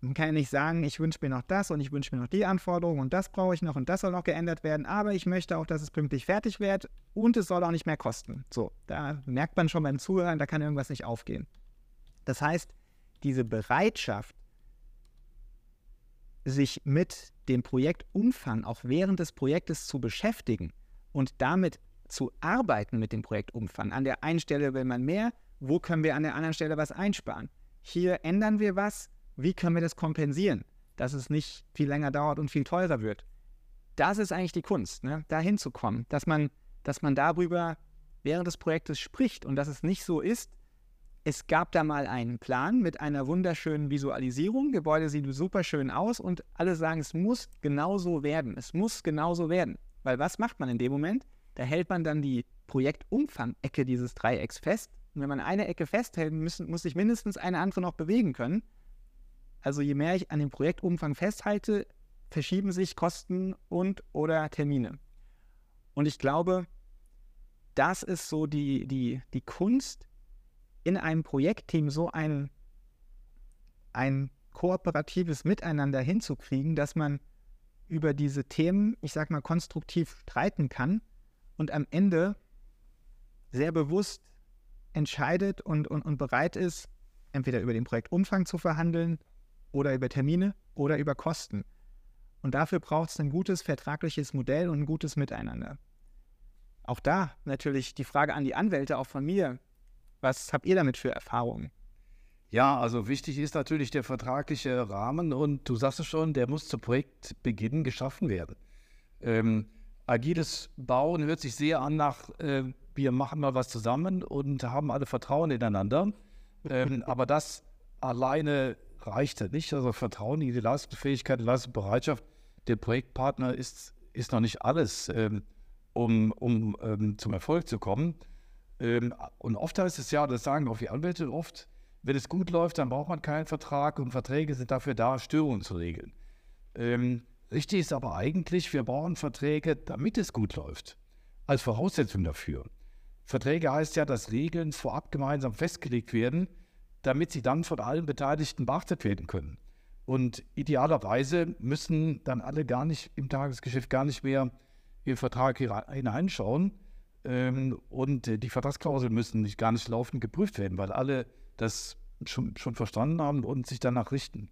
man kann ja nicht sagen, ich wünsche mir noch das und ich wünsche mir noch die Anforderungen und das brauche ich noch und das soll noch geändert werden, aber ich möchte auch, dass es pünktlich fertig wird und es soll auch nicht mehr kosten. So, da merkt man schon beim Zuhören, da kann irgendwas nicht aufgehen. Das heißt, diese Bereitschaft, sich mit dem Projektumfang auch während des Projektes zu beschäftigen und damit zu arbeiten mit dem Projektumfang. An der einen Stelle will man mehr, wo können wir an der anderen Stelle was einsparen? Hier ändern wir was, wie können wir das kompensieren, dass es nicht viel länger dauert und viel teurer wird? Das ist eigentlich die Kunst, ne? da hinzukommen, dass man, dass man darüber während des Projektes spricht und dass es nicht so ist, es gab da mal einen Plan mit einer wunderschönen Visualisierung. Gebäude sieht super schön aus und alle sagen, es muss genauso werden. Es muss genauso werden. Weil was macht man in dem Moment? Da hält man dann die Projektumfang-Ecke dieses Dreiecks fest. Und wenn man eine Ecke festhält, müssen, muss sich mindestens eine andere noch bewegen können. Also je mehr ich an dem Projektumfang festhalte, verschieben sich Kosten und oder Termine. Und ich glaube, das ist so die, die, die Kunst, in einem Projektteam so ein, ein kooperatives Miteinander hinzukriegen, dass man über diese Themen, ich sag mal, konstruktiv streiten kann und am Ende sehr bewusst entscheidet und, und, und bereit ist, entweder über den Projektumfang zu verhandeln oder über Termine oder über Kosten. Und dafür braucht es ein gutes vertragliches Modell und ein gutes Miteinander. Auch da natürlich die Frage an die Anwälte, auch von mir, was habt ihr damit für Erfahrungen? Ja, also wichtig ist natürlich der vertragliche Rahmen und du sagst es schon, der muss zu Projektbeginn geschaffen werden. Ähm, agiles Bauen hört sich sehr an nach, äh, wir machen mal was zusammen und haben alle Vertrauen ineinander. Ähm, aber das alleine reicht ja nicht. Also Vertrauen in die Leistungsfähigkeit, die Leistungsbereitschaft der Projektpartner ist, ist noch nicht alles, ähm, um, um ähm, zum Erfolg zu kommen. Ähm, und oft heißt es ja, das sagen auch die Anwälte oft, wenn es gut läuft, dann braucht man keinen Vertrag und Verträge sind dafür da, Störungen zu regeln. Ähm, richtig ist aber eigentlich, wir brauchen Verträge, damit es gut läuft, als Voraussetzung dafür. Verträge heißt ja, dass Regeln vorab gemeinsam festgelegt werden, damit sie dann von allen Beteiligten beachtet werden können. Und idealerweise müssen dann alle gar nicht im Tagesgeschäft gar nicht mehr den Vertrag hineinschauen. Ähm, und die Vertragsklauseln müssen nicht gar nicht laufend geprüft werden, weil alle das schon, schon verstanden haben und sich danach richten.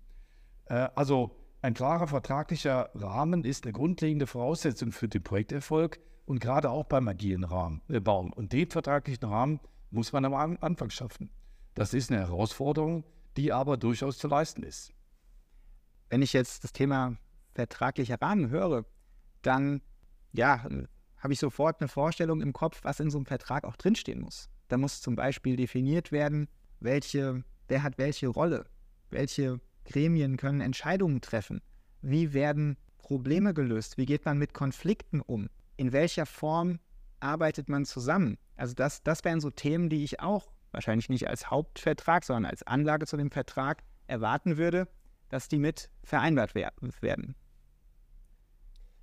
Äh, also ein klarer vertraglicher Rahmen ist eine grundlegende Voraussetzung für den Projekterfolg und gerade auch beim agilen Rahmen, äh, Bauen. Und den vertraglichen Rahmen muss man am Anfang schaffen. Das ist eine Herausforderung, die aber durchaus zu leisten ist. Wenn ich jetzt das Thema vertraglicher Rahmen höre, dann ja, habe ich sofort eine Vorstellung im Kopf, was in so einem Vertrag auch drinstehen muss. Da muss zum Beispiel definiert werden, welche, wer hat welche Rolle, welche Gremien können Entscheidungen treffen, wie werden Probleme gelöst, wie geht man mit Konflikten um, in welcher Form arbeitet man zusammen. Also das, das wären so Themen, die ich auch wahrscheinlich nicht als Hauptvertrag, sondern als Anlage zu dem Vertrag erwarten würde, dass die mit vereinbart werden.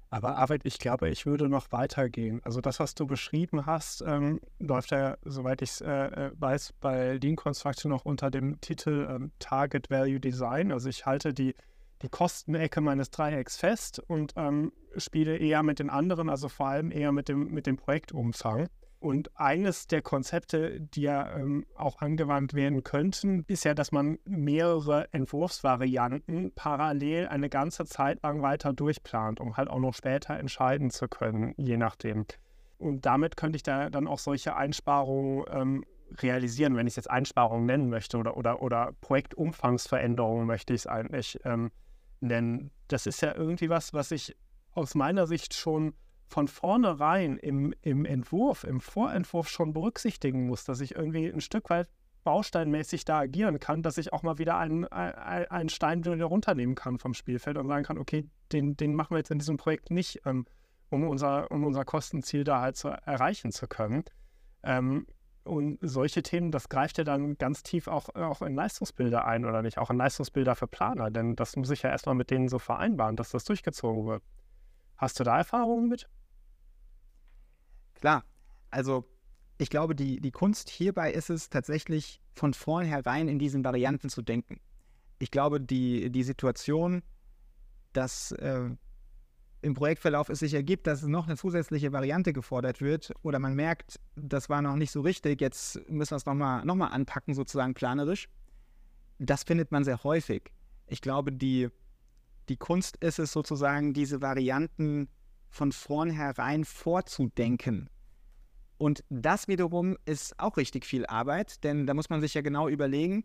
Aber Arvid, ich glaube, ich würde noch weitergehen. Also das, was du beschrieben hast, ähm, läuft ja, soweit ich es äh, äh, weiß, bei Lean Construction noch unter dem Titel ähm, Target Value Design. Also ich halte die, die Kostenecke meines Dreiecks fest und ähm, spiele eher mit den anderen, also vor allem eher mit dem, mit dem Projektumfang. Und eines der Konzepte, die ja ähm, auch angewandt werden könnten, ist ja, dass man mehrere Entwurfsvarianten parallel eine ganze Zeit lang weiter durchplant, um halt auch noch später entscheiden zu können, je nachdem. Und damit könnte ich da dann auch solche Einsparungen ähm, realisieren, wenn ich es jetzt Einsparungen nennen möchte oder, oder, oder Projektumfangsveränderungen möchte ich es eigentlich ähm, nennen. Das ist ja irgendwie was, was ich aus meiner Sicht schon von vornherein im, im Entwurf, im Vorentwurf schon berücksichtigen muss, dass ich irgendwie ein Stück weit bausteinmäßig da agieren kann, dass ich auch mal wieder einen, einen Stein wieder runternehmen kann vom Spielfeld und sagen kann, okay, den, den machen wir jetzt in diesem Projekt nicht, ähm, um, unser, um unser Kostenziel da halt zu erreichen zu können. Ähm, und solche Themen, das greift ja dann ganz tief auch, auch in Leistungsbilder ein oder nicht, auch in Leistungsbilder für Planer, denn das muss ich ja erstmal mit denen so vereinbaren, dass das durchgezogen wird. Hast du da Erfahrungen mit? Klar, also ich glaube, die, die Kunst hierbei ist es tatsächlich von vornherein in diesen Varianten zu denken. Ich glaube, die, die Situation, dass äh, im Projektverlauf es sich ergibt, dass noch eine zusätzliche Variante gefordert wird oder man merkt, das war noch nicht so richtig, jetzt müssen wir es nochmal noch mal anpacken, sozusagen planerisch. Das findet man sehr häufig. Ich glaube, die, die Kunst ist es sozusagen, diese Varianten von vornherein vorzudenken. Und das wiederum ist auch richtig viel Arbeit, denn da muss man sich ja genau überlegen,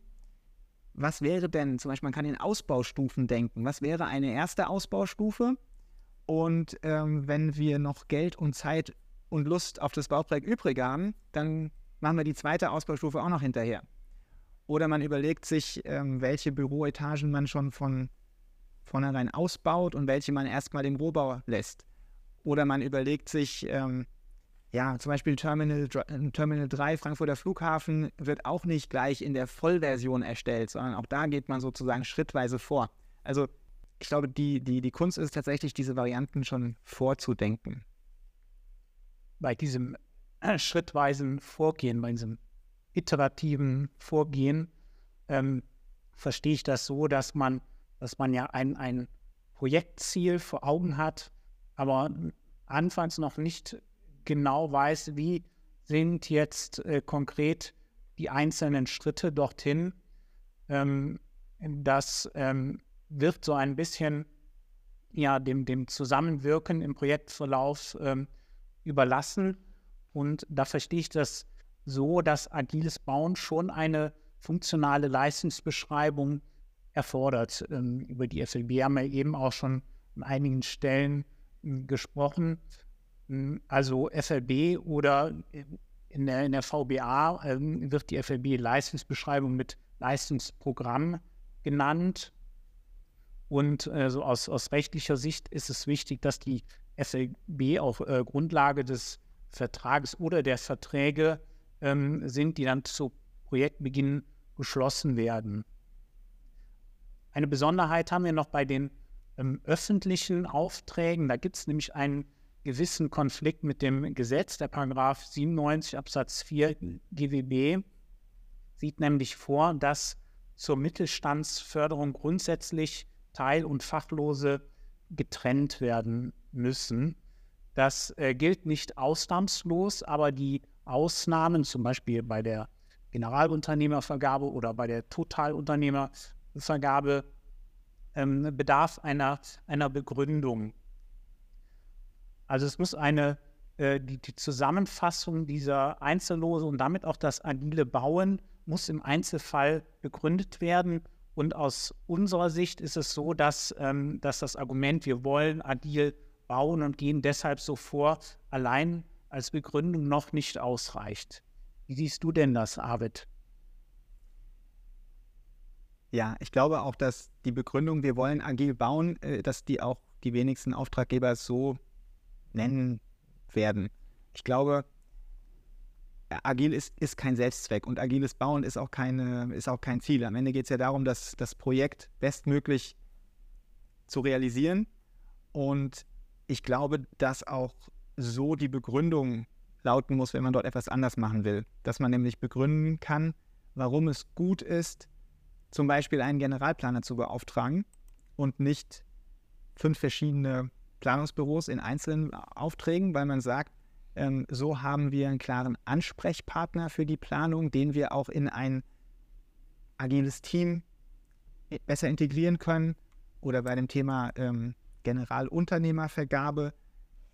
was wäre denn, zum Beispiel man kann in Ausbaustufen denken, was wäre eine erste Ausbaustufe? Und ähm, wenn wir noch Geld und Zeit und Lust auf das Bauprojekt übrig haben, dann machen wir die zweite Ausbaustufe auch noch hinterher. Oder man überlegt sich, ähm, welche Büroetagen man schon von vornherein ausbaut und welche man erstmal im Rohbau lässt. Oder man überlegt sich, ähm, ja, zum Beispiel Terminal, Terminal 3 Frankfurter Flughafen wird auch nicht gleich in der Vollversion erstellt, sondern auch da geht man sozusagen schrittweise vor. Also ich glaube, die, die, die Kunst ist tatsächlich, diese Varianten schon vorzudenken. Bei diesem äh, schrittweisen Vorgehen, bei diesem iterativen Vorgehen, ähm, verstehe ich das so, dass man dass man ja ein, ein Projektziel vor Augen hat, aber anfangs noch nicht genau weiß, wie sind jetzt äh, konkret die einzelnen Schritte dorthin. Ähm, das ähm, wird so ein bisschen ja, dem, dem Zusammenwirken im Projektverlauf ähm, überlassen. Und da verstehe ich das so, dass agiles Bauen schon eine funktionale Leistungsbeschreibung erfordert. Ähm, über die FLB haben wir eben auch schon an einigen Stellen gesprochen. Also FLB oder in der, in der VBA ähm, wird die FLB-Leistungsbeschreibung mit Leistungsprogramm genannt. Und äh, so aus, aus rechtlicher Sicht ist es wichtig, dass die FLB auf äh, Grundlage des Vertrages oder der Verträge ähm, sind, die dann zu Projektbeginn geschlossen werden. Eine Besonderheit haben wir noch bei den ähm, öffentlichen Aufträgen. Da gibt es nämlich einen gewissen Konflikt mit dem Gesetz. Der Paragraph 97 Absatz 4 GWB sieht nämlich vor, dass zur Mittelstandsförderung grundsätzlich Teil- und Fachlose getrennt werden müssen. Das äh, gilt nicht ausnahmslos, aber die Ausnahmen, zum Beispiel bei der Generalunternehmervergabe oder bei der Totalunternehmervergabe, ähm, bedarf einer, einer Begründung. Also es muss eine, äh, die, die Zusammenfassung dieser Einzellose und damit auch das agile Bauen muss im Einzelfall begründet werden. Und aus unserer Sicht ist es so, dass, ähm, dass das Argument, wir wollen agil bauen und gehen deshalb so vor, allein als Begründung noch nicht ausreicht. Wie siehst du denn das, Arvid? Ja, ich glaube auch, dass die Begründung, wir wollen agil bauen, äh, dass die auch die wenigsten Auftraggeber so nennen werden. Ich glaube, agil ist, ist kein Selbstzweck und agiles Bauen ist auch, keine, ist auch kein Ziel. Am Ende geht es ja darum, dass das Projekt bestmöglich zu realisieren. Und ich glaube, dass auch so die Begründung lauten muss, wenn man dort etwas anders machen will. Dass man nämlich begründen kann, warum es gut ist, zum Beispiel einen Generalplaner zu beauftragen und nicht fünf verschiedene Planungsbüros in einzelnen Aufträgen, weil man sagt, ähm, so haben wir einen klaren Ansprechpartner für die Planung, den wir auch in ein agiles Team besser integrieren können. Oder bei dem Thema ähm, Generalunternehmervergabe,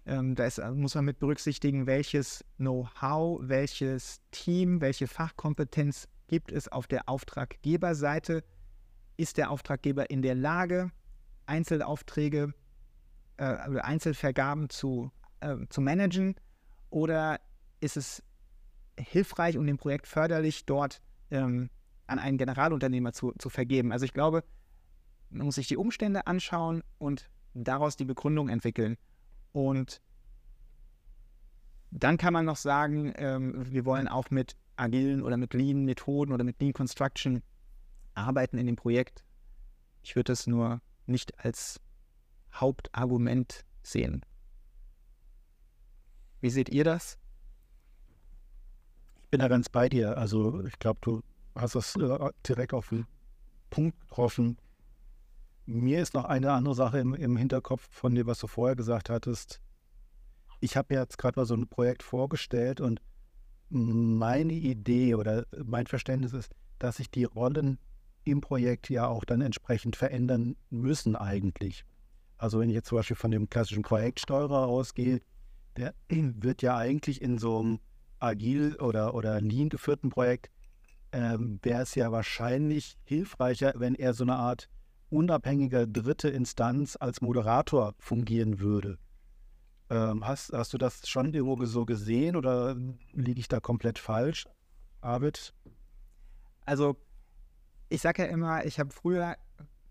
ähm, da ist, muss man mit berücksichtigen, welches Know-how, welches Team, welche Fachkompetenz gibt es auf der Auftraggeberseite. Ist der Auftraggeber in der Lage, Einzelaufträge äh, Einzelvergaben zu, äh, zu managen? Oder ist es hilfreich und dem Projekt förderlich, dort ähm, an einen Generalunternehmer zu, zu vergeben? Also ich glaube, man muss sich die Umstände anschauen und daraus die Begründung entwickeln. Und dann kann man noch sagen, ähm, wir wollen auch mit agilen oder mit Lean-Methoden oder mit Lean Construction arbeiten in dem Projekt. Ich würde es nur nicht als Hauptargument sehen. Wie seht ihr das? Ich bin da ganz bei dir. Also ich glaube, du hast das äh, direkt auf den Punkt getroffen. Mir ist noch eine andere Sache im, im Hinterkopf von dem, was du vorher gesagt hattest. Ich habe jetzt gerade mal so ein Projekt vorgestellt und meine Idee oder mein Verständnis ist, dass sich die Rollen im Projekt ja auch dann entsprechend verändern müssen eigentlich. Also wenn ich jetzt zum Beispiel von dem klassischen Projektsteuerer ausgehe, der wird ja eigentlich in so einem agil oder, oder lean geführten Projekt, ähm, wäre es ja wahrscheinlich hilfreicher, wenn er so eine Art unabhängiger dritte Instanz als Moderator fungieren würde. Ähm, hast, hast du das schon irgendwo so gesehen oder liege ich da komplett falsch, Arvid? Also, ich sage ja immer, ich habe früher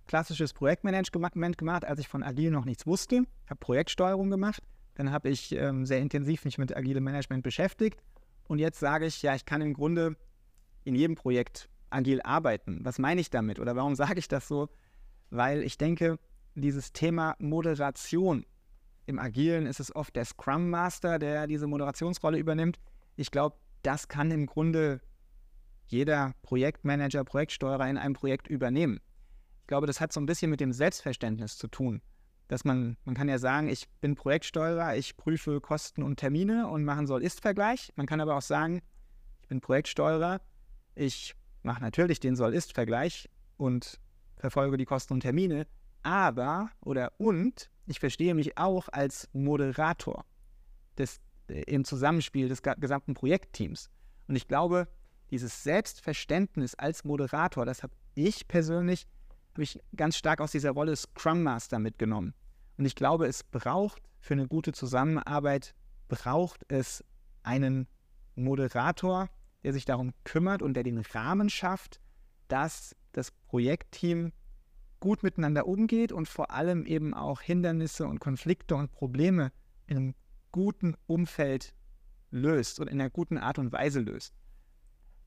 klassisches Projektmanagement gemacht, als ich von Agil noch nichts wusste. Ich habe Projektsteuerung gemacht. Dann habe ich ähm, sehr intensiv mich mit agilem Management beschäftigt. Und jetzt sage ich, ja, ich kann im Grunde in jedem Projekt agil arbeiten. Was meine ich damit oder warum sage ich das so? Weil ich denke, dieses Thema Moderation im Agilen ist es oft der Scrum Master, der diese Moderationsrolle übernimmt. Ich glaube, das kann im Grunde jeder Projektmanager, Projektsteuerer in einem Projekt übernehmen. Ich glaube, das hat so ein bisschen mit dem Selbstverständnis zu tun. Dass man, man kann ja sagen, ich bin Projektsteuerer, ich prüfe Kosten und Termine und mache einen Soll-Ist-Vergleich. Man kann aber auch sagen, ich bin Projektsteuerer, ich mache natürlich den Soll-Ist-Vergleich und verfolge die Kosten und Termine, aber oder und ich verstehe mich auch als Moderator des, äh, im Zusammenspiel des gesamten Projektteams. Und ich glaube, dieses Selbstverständnis als Moderator, das habe ich persönlich habe ich ganz stark aus dieser Rolle Scrum Master mitgenommen. Und ich glaube, es braucht für eine gute Zusammenarbeit braucht es einen Moderator, der sich darum kümmert und der den Rahmen schafft, dass das Projektteam gut miteinander umgeht und vor allem eben auch Hindernisse und Konflikte und Probleme in einem guten Umfeld löst und in einer guten Art und Weise löst.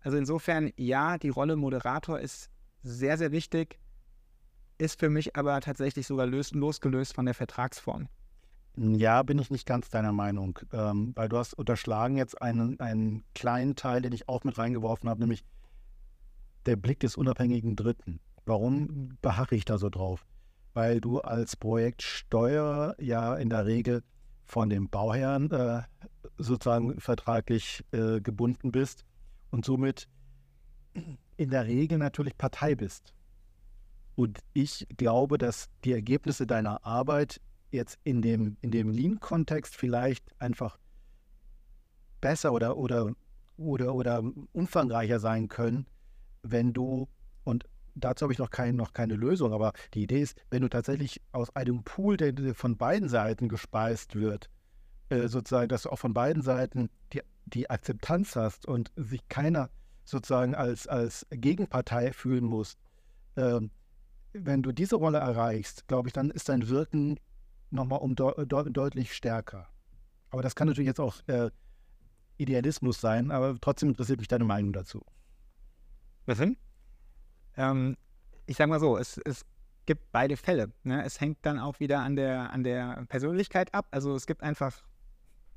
Also insofern, ja, die Rolle Moderator ist sehr, sehr wichtig, ist für mich aber tatsächlich sogar löst, losgelöst von der Vertragsform. Ja, bin ich nicht ganz deiner Meinung, ähm, weil du hast unterschlagen jetzt einen, einen kleinen Teil, den ich auch mit reingeworfen habe, nämlich der Blick des unabhängigen Dritten. Warum beharre ich da so drauf? Weil du als Projektsteuer ja in der Regel von dem Bauherrn äh, sozusagen vertraglich äh, gebunden bist und somit in der Regel natürlich Partei bist. Und ich glaube, dass die Ergebnisse deiner Arbeit jetzt in dem, in dem Lean-Kontext vielleicht einfach besser oder, oder, oder, oder umfangreicher sein können, wenn du, und dazu habe ich noch, kein, noch keine Lösung, aber die Idee ist, wenn du tatsächlich aus einem Pool, der von beiden Seiten gespeist wird, äh, sozusagen, dass du auch von beiden Seiten die, die Akzeptanz hast und sich keiner sozusagen als, als Gegenpartei fühlen muss. Ähm, wenn du diese Rolle erreichst, glaube ich, dann ist dein Wirken nochmal um de de deutlich stärker. Aber das kann natürlich jetzt auch äh, Idealismus sein, aber trotzdem interessiert mich deine Meinung dazu. Was denn? Ähm, ich sage mal so, es, es gibt beide Fälle. Ne? Es hängt dann auch wieder an der, an der Persönlichkeit ab. Also es gibt einfach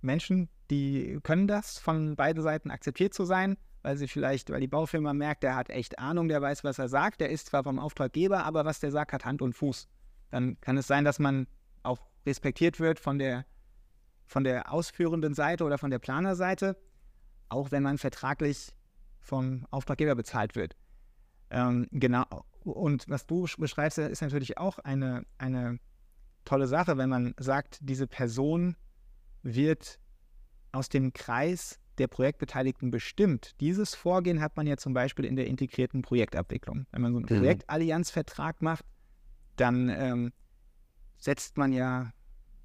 Menschen, die können das, von beiden Seiten akzeptiert zu sein, weil sie vielleicht, weil die Baufirma merkt, der hat echt Ahnung, der weiß, was er sagt, der ist zwar vom Auftraggeber, aber was der sagt, hat Hand und Fuß. Dann kann es sein, dass man auch respektiert wird von der, von der ausführenden Seite oder von der Planerseite, auch wenn man vertraglich vom Auftraggeber bezahlt wird. Ähm, genau. Und was du beschreibst, ist natürlich auch eine, eine tolle Sache, wenn man sagt, diese Person wird aus dem Kreis der Projektbeteiligten bestimmt. Dieses Vorgehen hat man ja zum Beispiel in der integrierten Projektabwicklung. Wenn man so einen mhm. Projektallianzvertrag macht, dann ähm, setzt man ja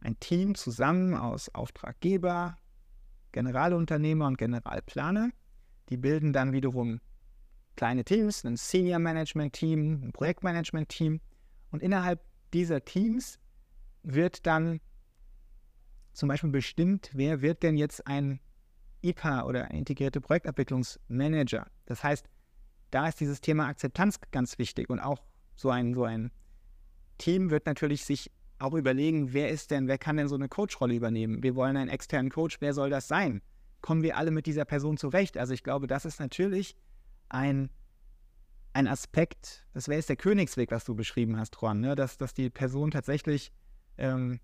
ein Team zusammen aus Auftraggeber, Generalunternehmer und Generalplaner. Die bilden dann wiederum kleine Teams, ein Senior Management Team, ein Projektmanagement Team. Und innerhalb dieser Teams wird dann zum Beispiel bestimmt, wer wird denn jetzt ein IPA oder ein integrierte Projektabwicklungsmanager. Das heißt, da ist dieses Thema Akzeptanz ganz wichtig und auch so ein, so ein Team wird natürlich sich auch überlegen, wer ist denn, wer kann denn so eine Coach-Rolle übernehmen? Wir wollen einen externen Coach, wer soll das sein? Kommen wir alle mit dieser Person zurecht? Also ich glaube, das ist natürlich ein, ein Aspekt, das wäre jetzt der Königsweg, was du beschrieben hast, Ron, ne? dass, dass die Person tatsächlich ähm,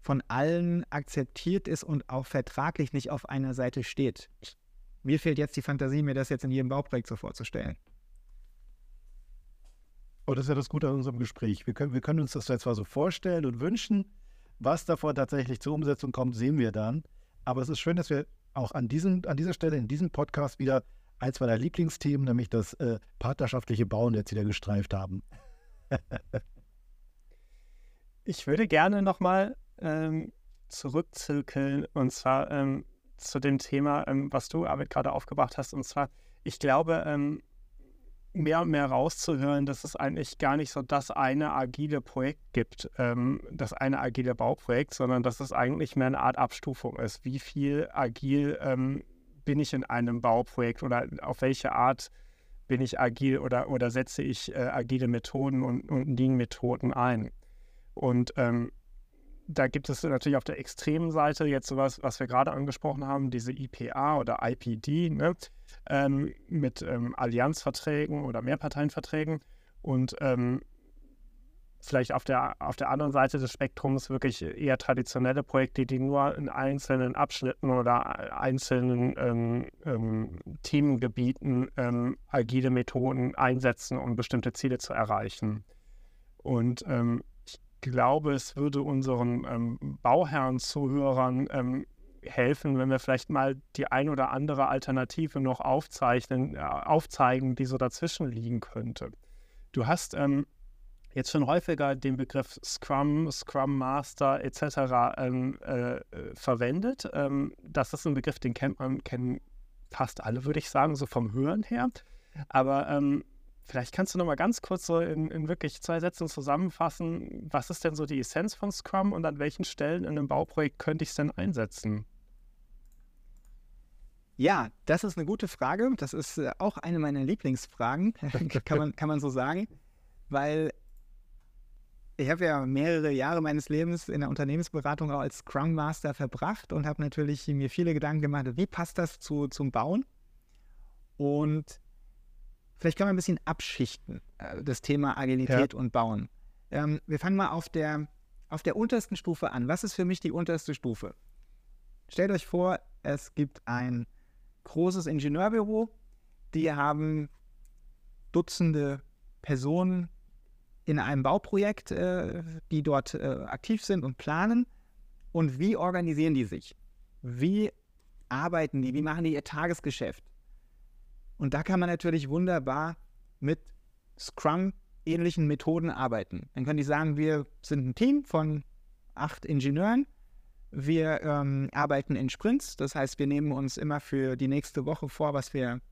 von allen akzeptiert ist und auch vertraglich nicht auf einer Seite steht. Mir fehlt jetzt die Fantasie, mir das jetzt in jedem Bauprojekt so vorzustellen. Oh, das ist ja das Gute an unserem Gespräch. Wir können, wir können uns das zwar so vorstellen und wünschen, was davon tatsächlich zur Umsetzung kommt, sehen wir dann. Aber es ist schön, dass wir auch an, diesen, an dieser Stelle in diesem Podcast wieder eins meiner Lieblingsthemen, nämlich das äh, partnerschaftliche Bauen, jetzt wieder gestreift haben. ich würde gerne nochmal ähm, zurückzirkeln und zwar ähm, zu dem Thema, ähm, was du, Arvid, gerade aufgebracht hast. Und zwar, ich glaube, ähm, mehr und mehr rauszuhören, dass es eigentlich gar nicht so das eine agile Projekt gibt, ähm, das eine agile Bauprojekt, sondern dass es eigentlich mehr eine Art Abstufung ist. Wie viel agil ähm, bin ich in einem Bauprojekt oder auf welche Art bin ich agil oder, oder setze ich äh, agile Methoden und, und Lean-Methoden ein? Und ähm, da gibt es natürlich auf der extremen Seite jetzt sowas, was wir gerade angesprochen haben, diese IPA oder IPD ne? ähm, mit ähm, Allianzverträgen oder Mehrparteienverträgen und ähm, vielleicht auf der, auf der anderen Seite des Spektrums wirklich eher traditionelle Projekte, die nur in einzelnen Abschnitten oder einzelnen ähm, ähm, Themengebieten ähm, agile Methoden einsetzen, um bestimmte Ziele zu erreichen. Und ähm, glaube, es würde unseren ähm, Bauherren-Zuhörern ähm, helfen, wenn wir vielleicht mal die ein oder andere Alternative noch aufzeichnen, äh, aufzeigen, die so dazwischen liegen könnte. Du hast ähm, jetzt schon häufiger den Begriff Scrum, Scrum Master etc. Ähm, äh, verwendet. Ähm, das ist ein Begriff, den kennt man, kennen fast alle, würde ich sagen, so vom Hören her. Aber ähm, vielleicht kannst du noch mal ganz kurz so in, in, wirklich zwei Sätzen zusammenfassen, was ist denn so die Essenz von Scrum und an welchen Stellen in einem Bauprojekt könnte ich es denn einsetzen? Ja, das ist eine gute Frage. Das ist äh, auch eine meiner Lieblingsfragen, kann, man, kann man so sagen, weil ich habe ja mehrere Jahre meines Lebens in der Unternehmensberatung auch als Scrum Master verbracht und habe natürlich mir viele Gedanken gemacht, wie passt das zu, zum Bauen? Und vielleicht kann man ein bisschen abschichten, äh, das Thema Agilität ja. und Bauen. Ähm, wir fangen mal auf der, auf der untersten Stufe an. Was ist für mich die unterste Stufe? Stellt euch vor, es gibt ein großes Ingenieurbüro, die haben Dutzende Personen in einem Bauprojekt, äh, die dort äh, aktiv sind und planen. Und wie organisieren die sich? Wie arbeiten die? Wie machen die ihr Tagesgeschäft? Und da kann man natürlich wunderbar mit Scrum-ähnlichen Methoden arbeiten. Dann können die sagen, wir sind ein Team von acht Ingenieuren. Wir ähm, arbeiten in Sprints. Das heißt, wir nehmen uns immer für die nächste Woche vor, was wir,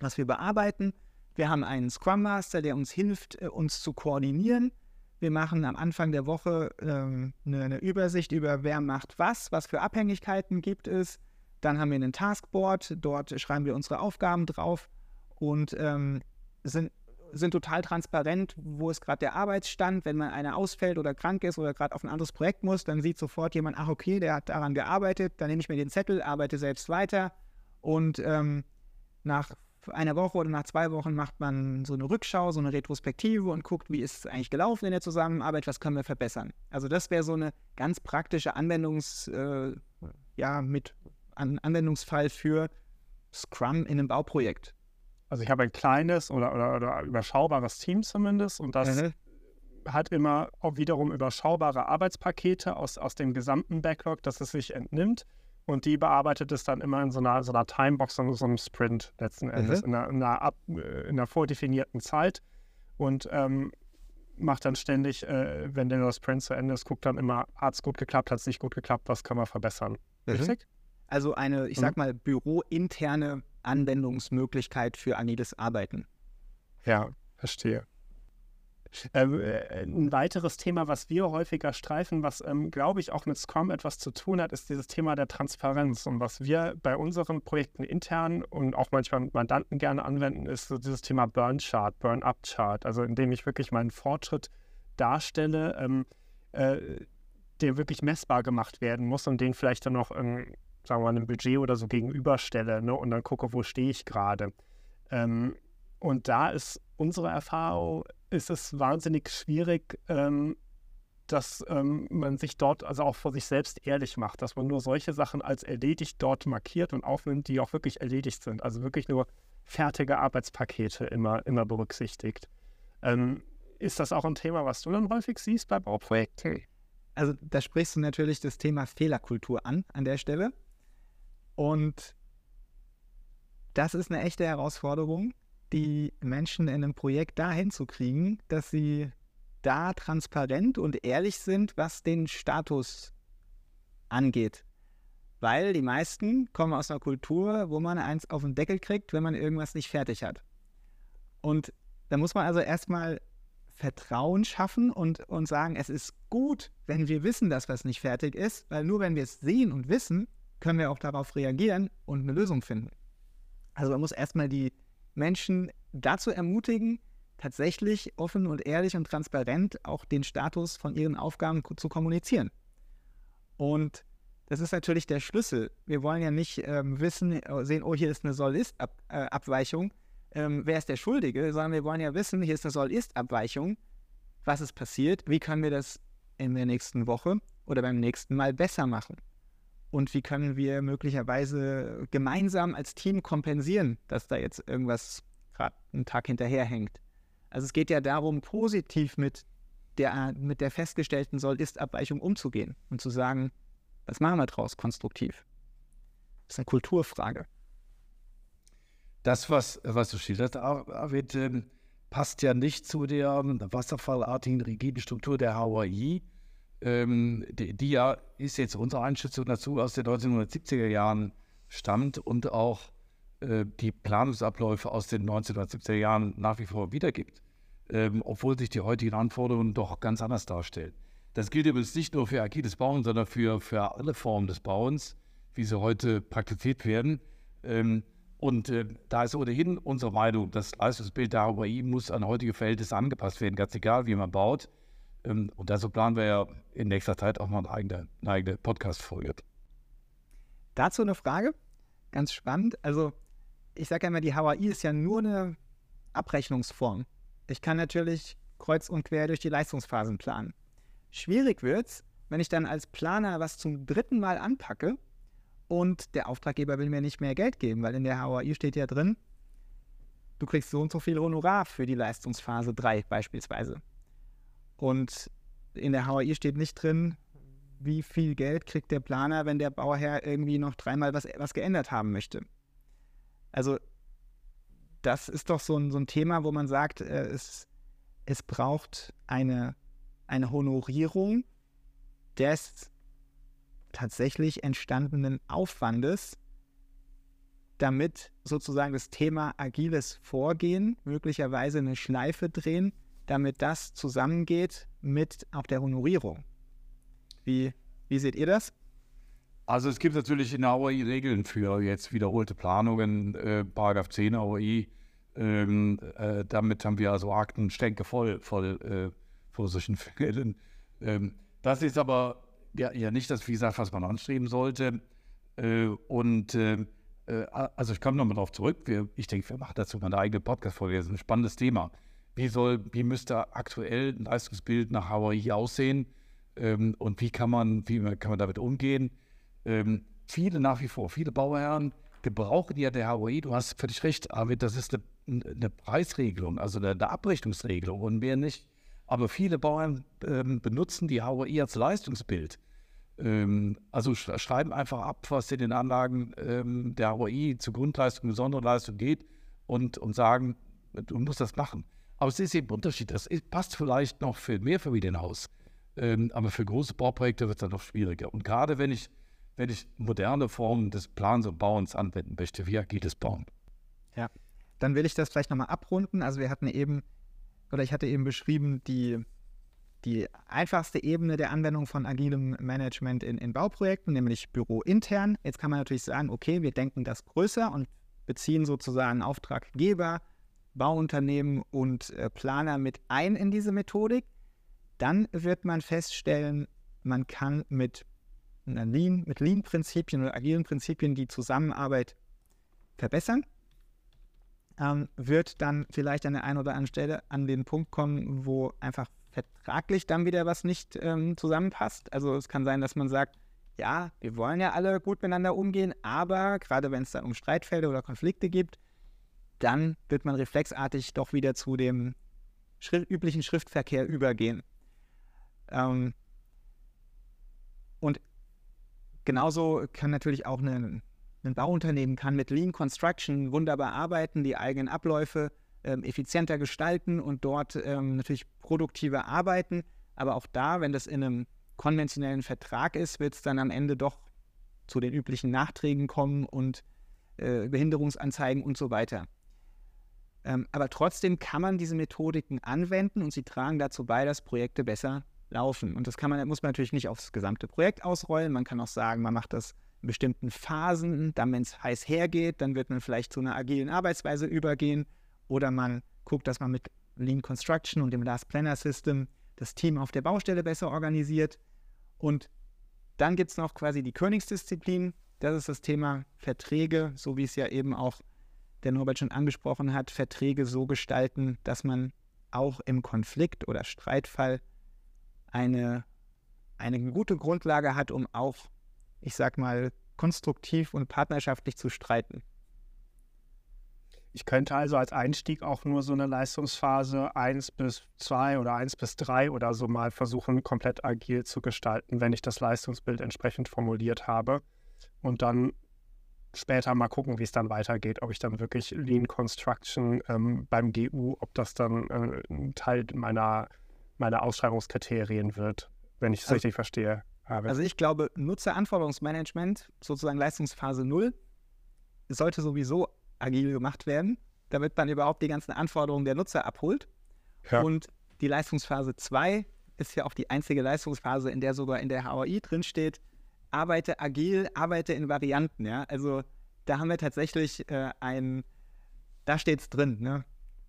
was wir bearbeiten. Wir haben einen Scrum Master, der uns hilft, äh, uns zu koordinieren. Wir machen am Anfang der Woche ähm, eine, eine, Übersicht über, wer macht was, was für Abhängigkeiten gibt es. Dann haben wir einen Taskboard, dort schreiben wir unsere Aufgaben drauf und ähm, sind, sind total transparent, wo ist gerade der Arbeitsstand. Wenn mal einer ausfällt oder krank ist oder gerade auf ein anderes Projekt muss, dann sieht sofort jemand, ach okay, der hat daran gearbeitet, dann nehme ich mir den Zettel, arbeite selbst weiter und ähm, nach einer Woche oder nach zwei Wochen macht man so eine Rückschau, so eine Retrospektive und guckt, wie ist es eigentlich gelaufen in der Zusammenarbeit, was können wir verbessern. Also das wäre so eine ganz praktische Anwendungs, äh, ja, mit an, Anwendungsfall für Scrum in einem Bauprojekt. Also ich habe ein kleines oder, oder, oder überschaubares Team zumindest und das mhm. hat immer auch wiederum überschaubare Arbeitspakete aus, aus dem gesamten Backlog, dass es sich entnimmt und die bearbeitet es dann immer in so einer, so einer Timebox, in so einem Sprint letzten Endes, mhm. in, einer, in, einer ab, äh, in, einer, vordefinierten Zeit. Und ähm, macht dann ständig, äh, wenn der Sprint zu Ende ist, guckt dann immer, hat es gut geklappt, hat es nicht gut geklappt, was kann man verbessern. Mhm. Richtig? Also eine, ich sag mhm. mal, bürointerne Anwendungsmöglichkeit für agiles Arbeiten. Ja, verstehe. Ähm, äh, ein weiteres Thema, was wir häufiger streifen, was, ähm, glaube ich, auch mit Scrum etwas zu tun hat, ist dieses Thema der Transparenz. Und was wir bei unseren Projekten intern und auch manchmal mit Mandanten gerne anwenden, ist so dieses Thema Burn-Chart, Burn-Up-Chart. Also indem ich wirklich meinen Fortschritt darstelle, ähm, äh, der wirklich messbar gemacht werden muss und den vielleicht dann noch, ähm, sagen wir mal, einem Budget oder so gegenüberstelle ne? und dann gucke, wo stehe ich gerade. Ähm, und da ist unsere Erfahrung, ist es wahnsinnig schwierig, ähm, dass ähm, man sich dort also auch vor sich selbst ehrlich macht, dass man nur solche Sachen als erledigt dort markiert und aufnimmt, die auch wirklich erledigt sind. Also wirklich nur fertige Arbeitspakete immer, immer berücksichtigt. Ähm, ist das auch ein Thema, was du dann häufig siehst bei Bauprojekten? Also da sprichst du natürlich das Thema Fehlerkultur an an der Stelle. Und das ist eine echte Herausforderung, die Menschen in einem Projekt dahin zu kriegen, dass sie da transparent und ehrlich sind, was den Status angeht. Weil die meisten kommen aus einer Kultur, wo man eins auf den Deckel kriegt, wenn man irgendwas nicht fertig hat. Und da muss man also erstmal Vertrauen schaffen und, und sagen, es ist gut, wenn wir wissen, dass was nicht fertig ist, weil nur wenn wir es sehen und wissen, können wir auch darauf reagieren und eine Lösung finden. Also man muss erstmal die, Menschen dazu ermutigen, tatsächlich offen und ehrlich und transparent auch den Status von ihren Aufgaben zu kommunizieren. Und das ist natürlich der Schlüssel. Wir wollen ja nicht ähm, wissen, äh, sehen, oh, hier ist eine Soll-Ist-Abweichung. Ähm, wer ist der Schuldige? Sondern wir wollen ja wissen, hier ist eine Soll-Ist-Abweichung. Was ist passiert? Wie können wir das in der nächsten Woche oder beim nächsten Mal besser machen? Und wie können wir möglicherweise gemeinsam als Team kompensieren, dass da jetzt irgendwas gerade einen Tag hinterherhängt. Also es geht ja darum, positiv mit der, mit der festgestellten Soll-Ist-Abweichung umzugehen und zu sagen, was machen wir daraus konstruktiv? Das ist eine Kulturfrage. Das, was, was du schilderst, Arvid, ähm, passt ja nicht zu der wasserfallartigen rigiden Struktur der HAI. Ähm, die, die, ja ist jetzt unsere Einschätzung dazu aus den 1970er Jahren stammt und auch äh, die Planungsabläufe aus den 1970er Jahren nach wie vor wiedergibt, ähm, obwohl sich die heutigen Anforderungen doch ganz anders darstellen. Das gilt übrigens nicht nur für agiles Bauen, sondern für, für alle Formen des Bauens, wie sie heute praktiziert werden. Ähm, und äh, da ist ohnehin unsere Meinung, das Leistungsbild der HUI muss an heutige Verhältnisse angepasst werden, ganz egal, wie man baut. Ähm, und dazu planen wir ja in nächster Zeit auch mal eine eigene, eigene Podcast-Folge. Dazu eine Frage, ganz spannend. Also, ich sage ja immer, die HUI ist ja nur eine Abrechnungsform. Ich kann natürlich kreuz und quer durch die Leistungsphasen planen. Schwierig wird es, wenn ich dann als Planer was zum dritten Mal anpacke und der Auftraggeber will mir nicht mehr Geld geben, weil in der HOI steht ja drin, du kriegst so und so viel Honorar für die Leistungsphase 3 beispielsweise. Und in der HOI steht nicht drin, wie viel Geld kriegt der Planer, wenn der Bauherr irgendwie noch dreimal was, was geändert haben möchte. Also das ist doch so ein, so ein Thema, wo man sagt, äh, es, es braucht eine eine Honorierung des tatsächlich entstandenen Aufwandes, damit sozusagen das Thema agiles Vorgehen möglicherweise eine Schleife drehen, damit das zusammengeht mit auch der Honorierung. Wie, wie seht ihr das? Also es gibt natürlich in der AOI Regeln für jetzt wiederholte Planungen, äh, Paragraph 10 AOI. Ähm, äh, damit haben wir also Aktenstänke voll, voll äh, vor solchen Fällen. Ähm, das ist aber ja, ja nicht das, wie gesagt, was man anstreben sollte. Äh, und äh, äh also ich komme nochmal darauf zurück. Wir, ich denke, wir machen dazu mal eine eigene Podcast-Folge. Das ist ein spannendes Thema. Wie soll, wie müsste aktuell ein Leistungsbild nach Hawaii aussehen? Ähm, und wie kann man, wie kann man damit umgehen? Ähm, viele nach wie vor, viele Bauherren gebrauchen ja der Hawaii. Du hast völlig recht, Arvid, das ist eine, eine Preisregelung, also eine, eine Abrechnungsregelung und mehr nicht. Aber viele Bauern ähm, benutzen die HOI als Leistungsbild. Ähm, also sch schreiben einfach ab, was in den Anlagen ähm, der HOI zu Grundleistung, besondere Leistung geht und, und sagen, du musst das machen. Aber es ist eben Unterschied. Das ist, passt vielleicht noch für Mehrfamilienhaus. Ähm, aber für große Bauprojekte wird es dann noch schwieriger. Und gerade wenn ich, wenn ich moderne Formen des Plans und Bauens anwenden möchte, wie agiles Bauen. Ja, dann will ich das vielleicht nochmal abrunden. Also wir hatten eben oder ich hatte eben beschrieben, die, die einfachste Ebene der Anwendung von agilem Management in, in Bauprojekten, nämlich bürointern. Jetzt kann man natürlich sagen, okay, wir denken das größer und beziehen sozusagen Auftraggeber, Bauunternehmen und äh, Planer mit ein in diese Methodik. Dann wird man feststellen, man kann mit Lean, mit Lean-Prinzipien oder agilen Prinzipien die Zusammenarbeit verbessern ähm, wird dann vielleicht an der einen oder anderen Stelle an den Punkt kommen, wo einfach vertraglich dann wieder was nicht ähm, zusammenpasst. Also es kann sein, dass man sagt, ja, wir wollen ja alle gut miteinander umgehen, aber gerade wenn es dann um Streitfelder oder Konflikte gibt, dann wird man reflexartig doch wieder zu dem Schrift, üblichen Schriftverkehr übergehen. Ähm, und genauso kann natürlich auch eine, ein Bauunternehmen kann mit Lean Construction wunderbar arbeiten, die eigenen Abläufe ähm, effizienter gestalten und dort ähm, natürlich produktiver arbeiten. Aber auch da, wenn das in einem konventionellen Vertrag ist, wird es dann am Ende doch zu den üblichen Nachträgen kommen und äh, Behinderungsanzeigen und so weiter. Ähm, aber trotzdem kann man diese Methodiken anwenden und sie tragen dazu bei, dass Projekte besser laufen. Und das kann man, muss man natürlich nicht aufs gesamte Projekt ausrollen. Man kann auch sagen, man macht das in bestimmten Phasen. Dann, wenn es heiß hergeht, dann wird man vielleicht zu einer agilen Arbeitsweise übergehen. Oder man guckt, dass man mit Lean Construction und dem Last Planner System das Team auf der Baustelle besser organisiert. Und dann gibt es noch quasi die Königsdisziplin. Das ist das Thema Verträge, so wie es ja eben auch der Norbert schon angesprochen hat. Verträge so gestalten, dass man auch im Konflikt oder Streitfall eine, eine gute Grundlage hat, um auch ich sag mal, konstruktiv und partnerschaftlich zu streiten. Ich könnte also als Einstieg auch nur so eine Leistungsphase 1 bis 2 oder 1 bis 3 oder so mal versuchen, komplett agil zu gestalten, wenn ich das Leistungsbild entsprechend formuliert habe. Und dann später mal gucken, wie es dann weitergeht, ob ich dann wirklich Lean Construction ähm, beim GU, ob das dann äh, ein Teil meiner, meiner Ausschreibungskriterien wird, wenn ich es Also- richtig verstehe. Aber Also ich glaube, Nutzeranforderungsmanagement, sozusagen Leistungsphase 0, sollte sowieso agil gemacht werden, damit man überhaupt die ganzen Anforderungen der Nutzer abholt. Ja. Und die Leistungsphase 2 ist ja auch die einzige Leistungsphase, in der sogar in der HOI drinsteht, arbeite agil, arbeite in Varianten. Ja? Also da haben wir tatsächlich äh, ein, da steht es drin, ne?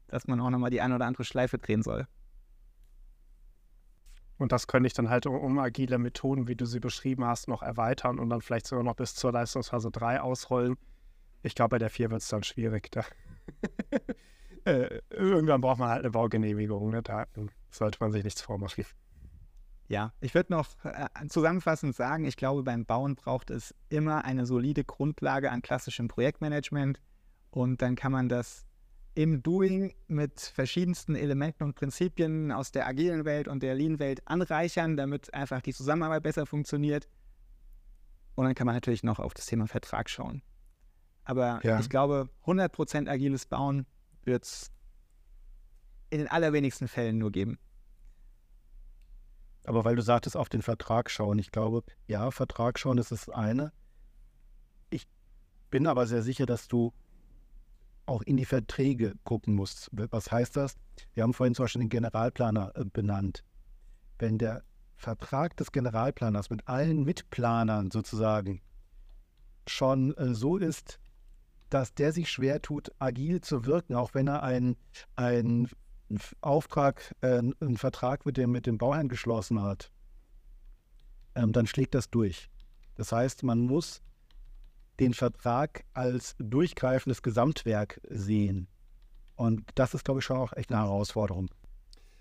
dass man auch nochmal die eine oder andere Schleife drehen soll. Und das könnte ich dann halt um, agile Methoden, wie du sie beschrieben hast, noch erweitern und dann vielleicht sogar noch bis zur Leistungsphase 3 ausrollen. Ich glaube, bei der 4 wird es dann schwierig. Da. äh, irgendwann braucht man halt eine Baugenehmigung. Ne? Da sollte man sich nichts vormachen. Ja, ich würde noch äh, zusammenfassend sagen, ich glaube, beim Bauen braucht es immer eine solide Grundlage an klassischem Projektmanagement und dann kann man das im Doing mit verschiedensten Elementen und Prinzipien aus der agilen Welt und der Lean-Welt anreichern, damit einfach die Zusammenarbeit besser funktioniert. Und dann kann man natürlich noch auf das Thema Vertrag schauen. Aber Ja. ich glaube, 100% agiles Bauen wird es in den allerwenigsten Fällen nur geben. Aber weil du sagtest, auf den Vertrag schauen. Ich glaube, ja, Vertrag schauen ist das eine. Ich bin aber sehr sicher, dass du auch in die Verträge gucken musst. Was heißt das? Wir haben vorhin zum Beispiel den Generalplaner äh, benannt. Wenn der Vertrag des Generalplaners mit allen Mitplanern sozusagen schon äh, so ist, dass der sich schwer tut, agil zu wirken, auch wenn er einen, einen Auftrag, äh, einen Vertrag mit dem, mit dem Bauherrn geschlossen hat, ähm, dann schlägt das durch. Das heißt, man muss den Vertrag als durchgreifendes Gesamtwerk sehen. Und das ist, glaube ich, schon auch echt eine Herausforderung.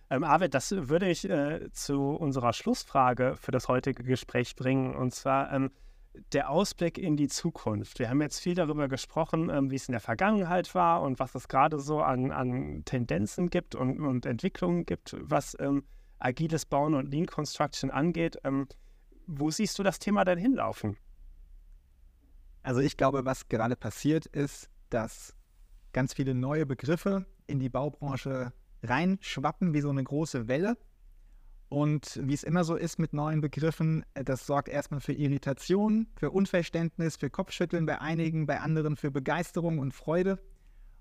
Ähm, Arvid, das würde ich äh, zu unserer Schlussfrage für das heutige Gespräch bringen. Und zwar ähm, der Ausblick in die Zukunft. Wir haben jetzt viel darüber gesprochen, ähm, wie es in der Vergangenheit war und was es gerade so an, an Tendenzen gibt und, und Entwicklungen gibt, was ähm, agiles Bauen und Lean Construction angeht. Ähm, wo siehst du das Thema denn hinlaufen? Also ich glaube, was gerade passiert ist, dass ganz viele neue Begriffe in die Baubranche reinschwappen wie so eine große Welle. Und wie es immer so ist mit neuen Begriffen, äh, das sorgt erstmal für Irritation, für Unverständnis, für Kopfschütteln bei einigen, bei anderen für Begeisterung und Freude.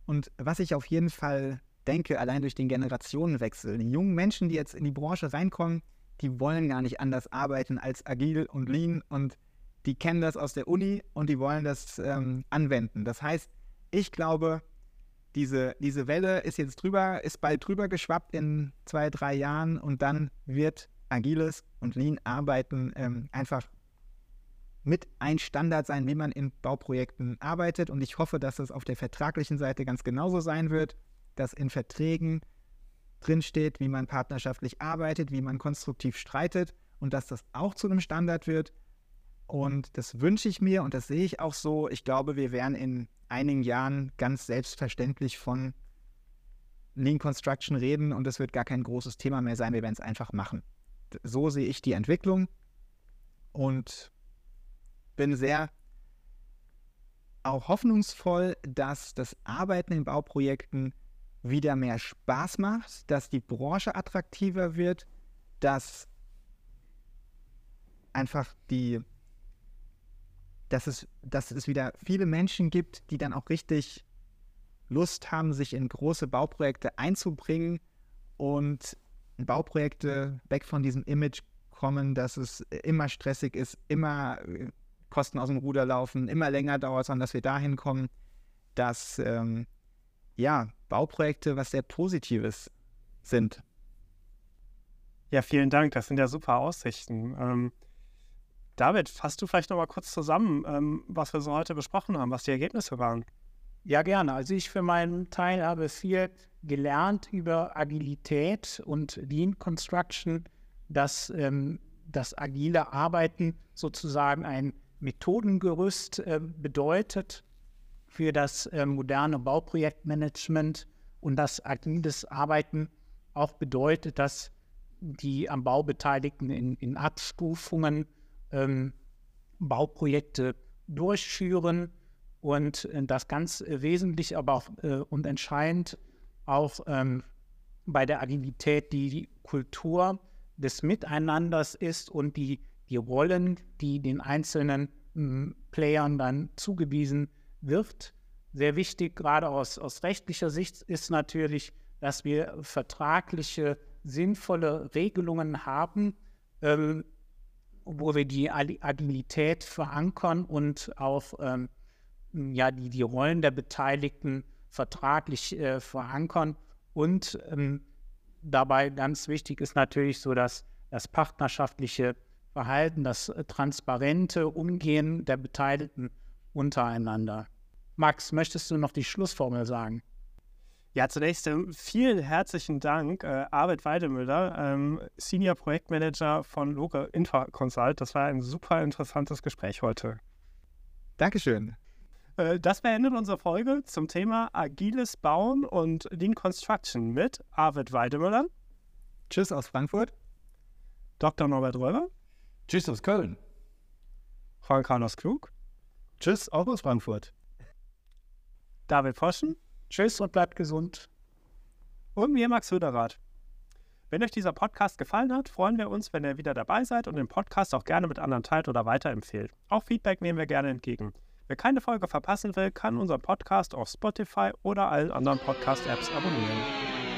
Und was ich auf jeden Fall denke, allein durch den Generationenwechsel, die jungen Menschen, die jetzt in die Branche reinkommen, die wollen gar nicht anders arbeiten als agil und lean und die kennen das aus der Uni und die wollen das ähm, anwenden. Das heißt, ich glaube, diese, diese Welle ist jetzt drüber, ist bald drüber geschwappt in zwei, drei Jahren und dann wird agiles und Lean Arbeiten ähm, einfach mit ein Standard sein, wie man in Bauprojekten arbeitet. Und ich hoffe, dass es auf der vertraglichen Seite ganz genauso sein wird, dass in Verträgen drinsteht, wie man partnerschaftlich arbeitet, wie man konstruktiv streitet und dass das auch zu einem Standard wird. Und das wünsche ich mir und das sehe ich auch so. Ich glaube, wir werden in einigen Jahren ganz selbstverständlich von Lean Construction reden und es wird gar kein großes Thema mehr sein. Wir werden es einfach machen. So sehe ich die Entwicklung und bin sehr auch hoffnungsvoll, dass das Arbeiten in Bauprojekten wieder mehr Spaß macht, dass die Branche attraktiver wird, dass einfach die, dass es, dass es wieder viele Menschen gibt, die dann auch richtig Lust haben, sich in große Bauprojekte einzubringen und Bauprojekte weg von diesem Image kommen, dass es immer stressig ist, immer äh, Kosten aus dem Ruder laufen, immer länger dauert, sondern dass wir dahin kommen, dass ähm, ja, Bauprojekte was sehr Positives sind. Ja, vielen Dank. Das sind ja super Aussichten. Ähm, David, fasst du vielleicht noch mal kurz zusammen, ähm, was wir so heute besprochen haben, was die Ergebnisse waren? Ja, gerne. Also ich für meinen Teil habe viel gelernt über Agilität und Lean Construction, dass ähm, das agile Arbeiten sozusagen ein Methodengerüst äh, bedeutet für das äh, moderne Bauprojektmanagement und dass agiles Arbeiten auch bedeutet, dass die am Bau Beteiligten in, in Abstufungen ähm, Bauprojekte durchführen und äh, das ganz wesentlich, aber auch äh, und entscheidend auch ähm, bei der Agilität die Kultur des Miteinanders ist und die, die Rollen, die den einzelnen m, Playern dann zugewiesen wird. Sehr wichtig, gerade aus, aus rechtlicher Sicht, ist natürlich, dass wir vertragliche, sinnvolle Regelungen haben, ähm, wo wir die Agilität verankern und auch ähm, ja, die, die Rollen der Beteiligten vertraglich äh, verankern. Und ähm, dabei ganz wichtig ist natürlich so, dass das partnerschaftliche Verhalten, das äh, transparente Umgehen der Beteiligten untereinander. Max, möchtest du noch die Schlussformel sagen? Ja, zunächst ähm, vielen herzlichen Dank, äh, Arvid Weidemüller, ähm, Senior Projektmanager von Loga Infra Consult. Das war ein super interessantes Gespräch heute. Dankeschön. Äh, das beendet unsere Folge zum Thema agiles Bauen und Lean Construction mit Arvid Weidemüller. Tschüss aus Frankfurt. Dr. Norbert Röber. Tschüss aus Köln. Juan Carlos Klug. Tschüss, auch aus Frankfurt. David Poschen. Tschüss und bleibt gesund. Und mir Max Höderath. Wenn euch dieser Podcast gefallen hat, freuen wir uns, wenn ihr wieder dabei seid und den Podcast auch gerne mit anderen teilt oder weiterempfehlt. Auch Feedback nehmen wir gerne entgegen. Wer keine Folge verpassen will, kann unseren Podcast auf Spotify oder allen anderen Podcast-Apps abonnieren.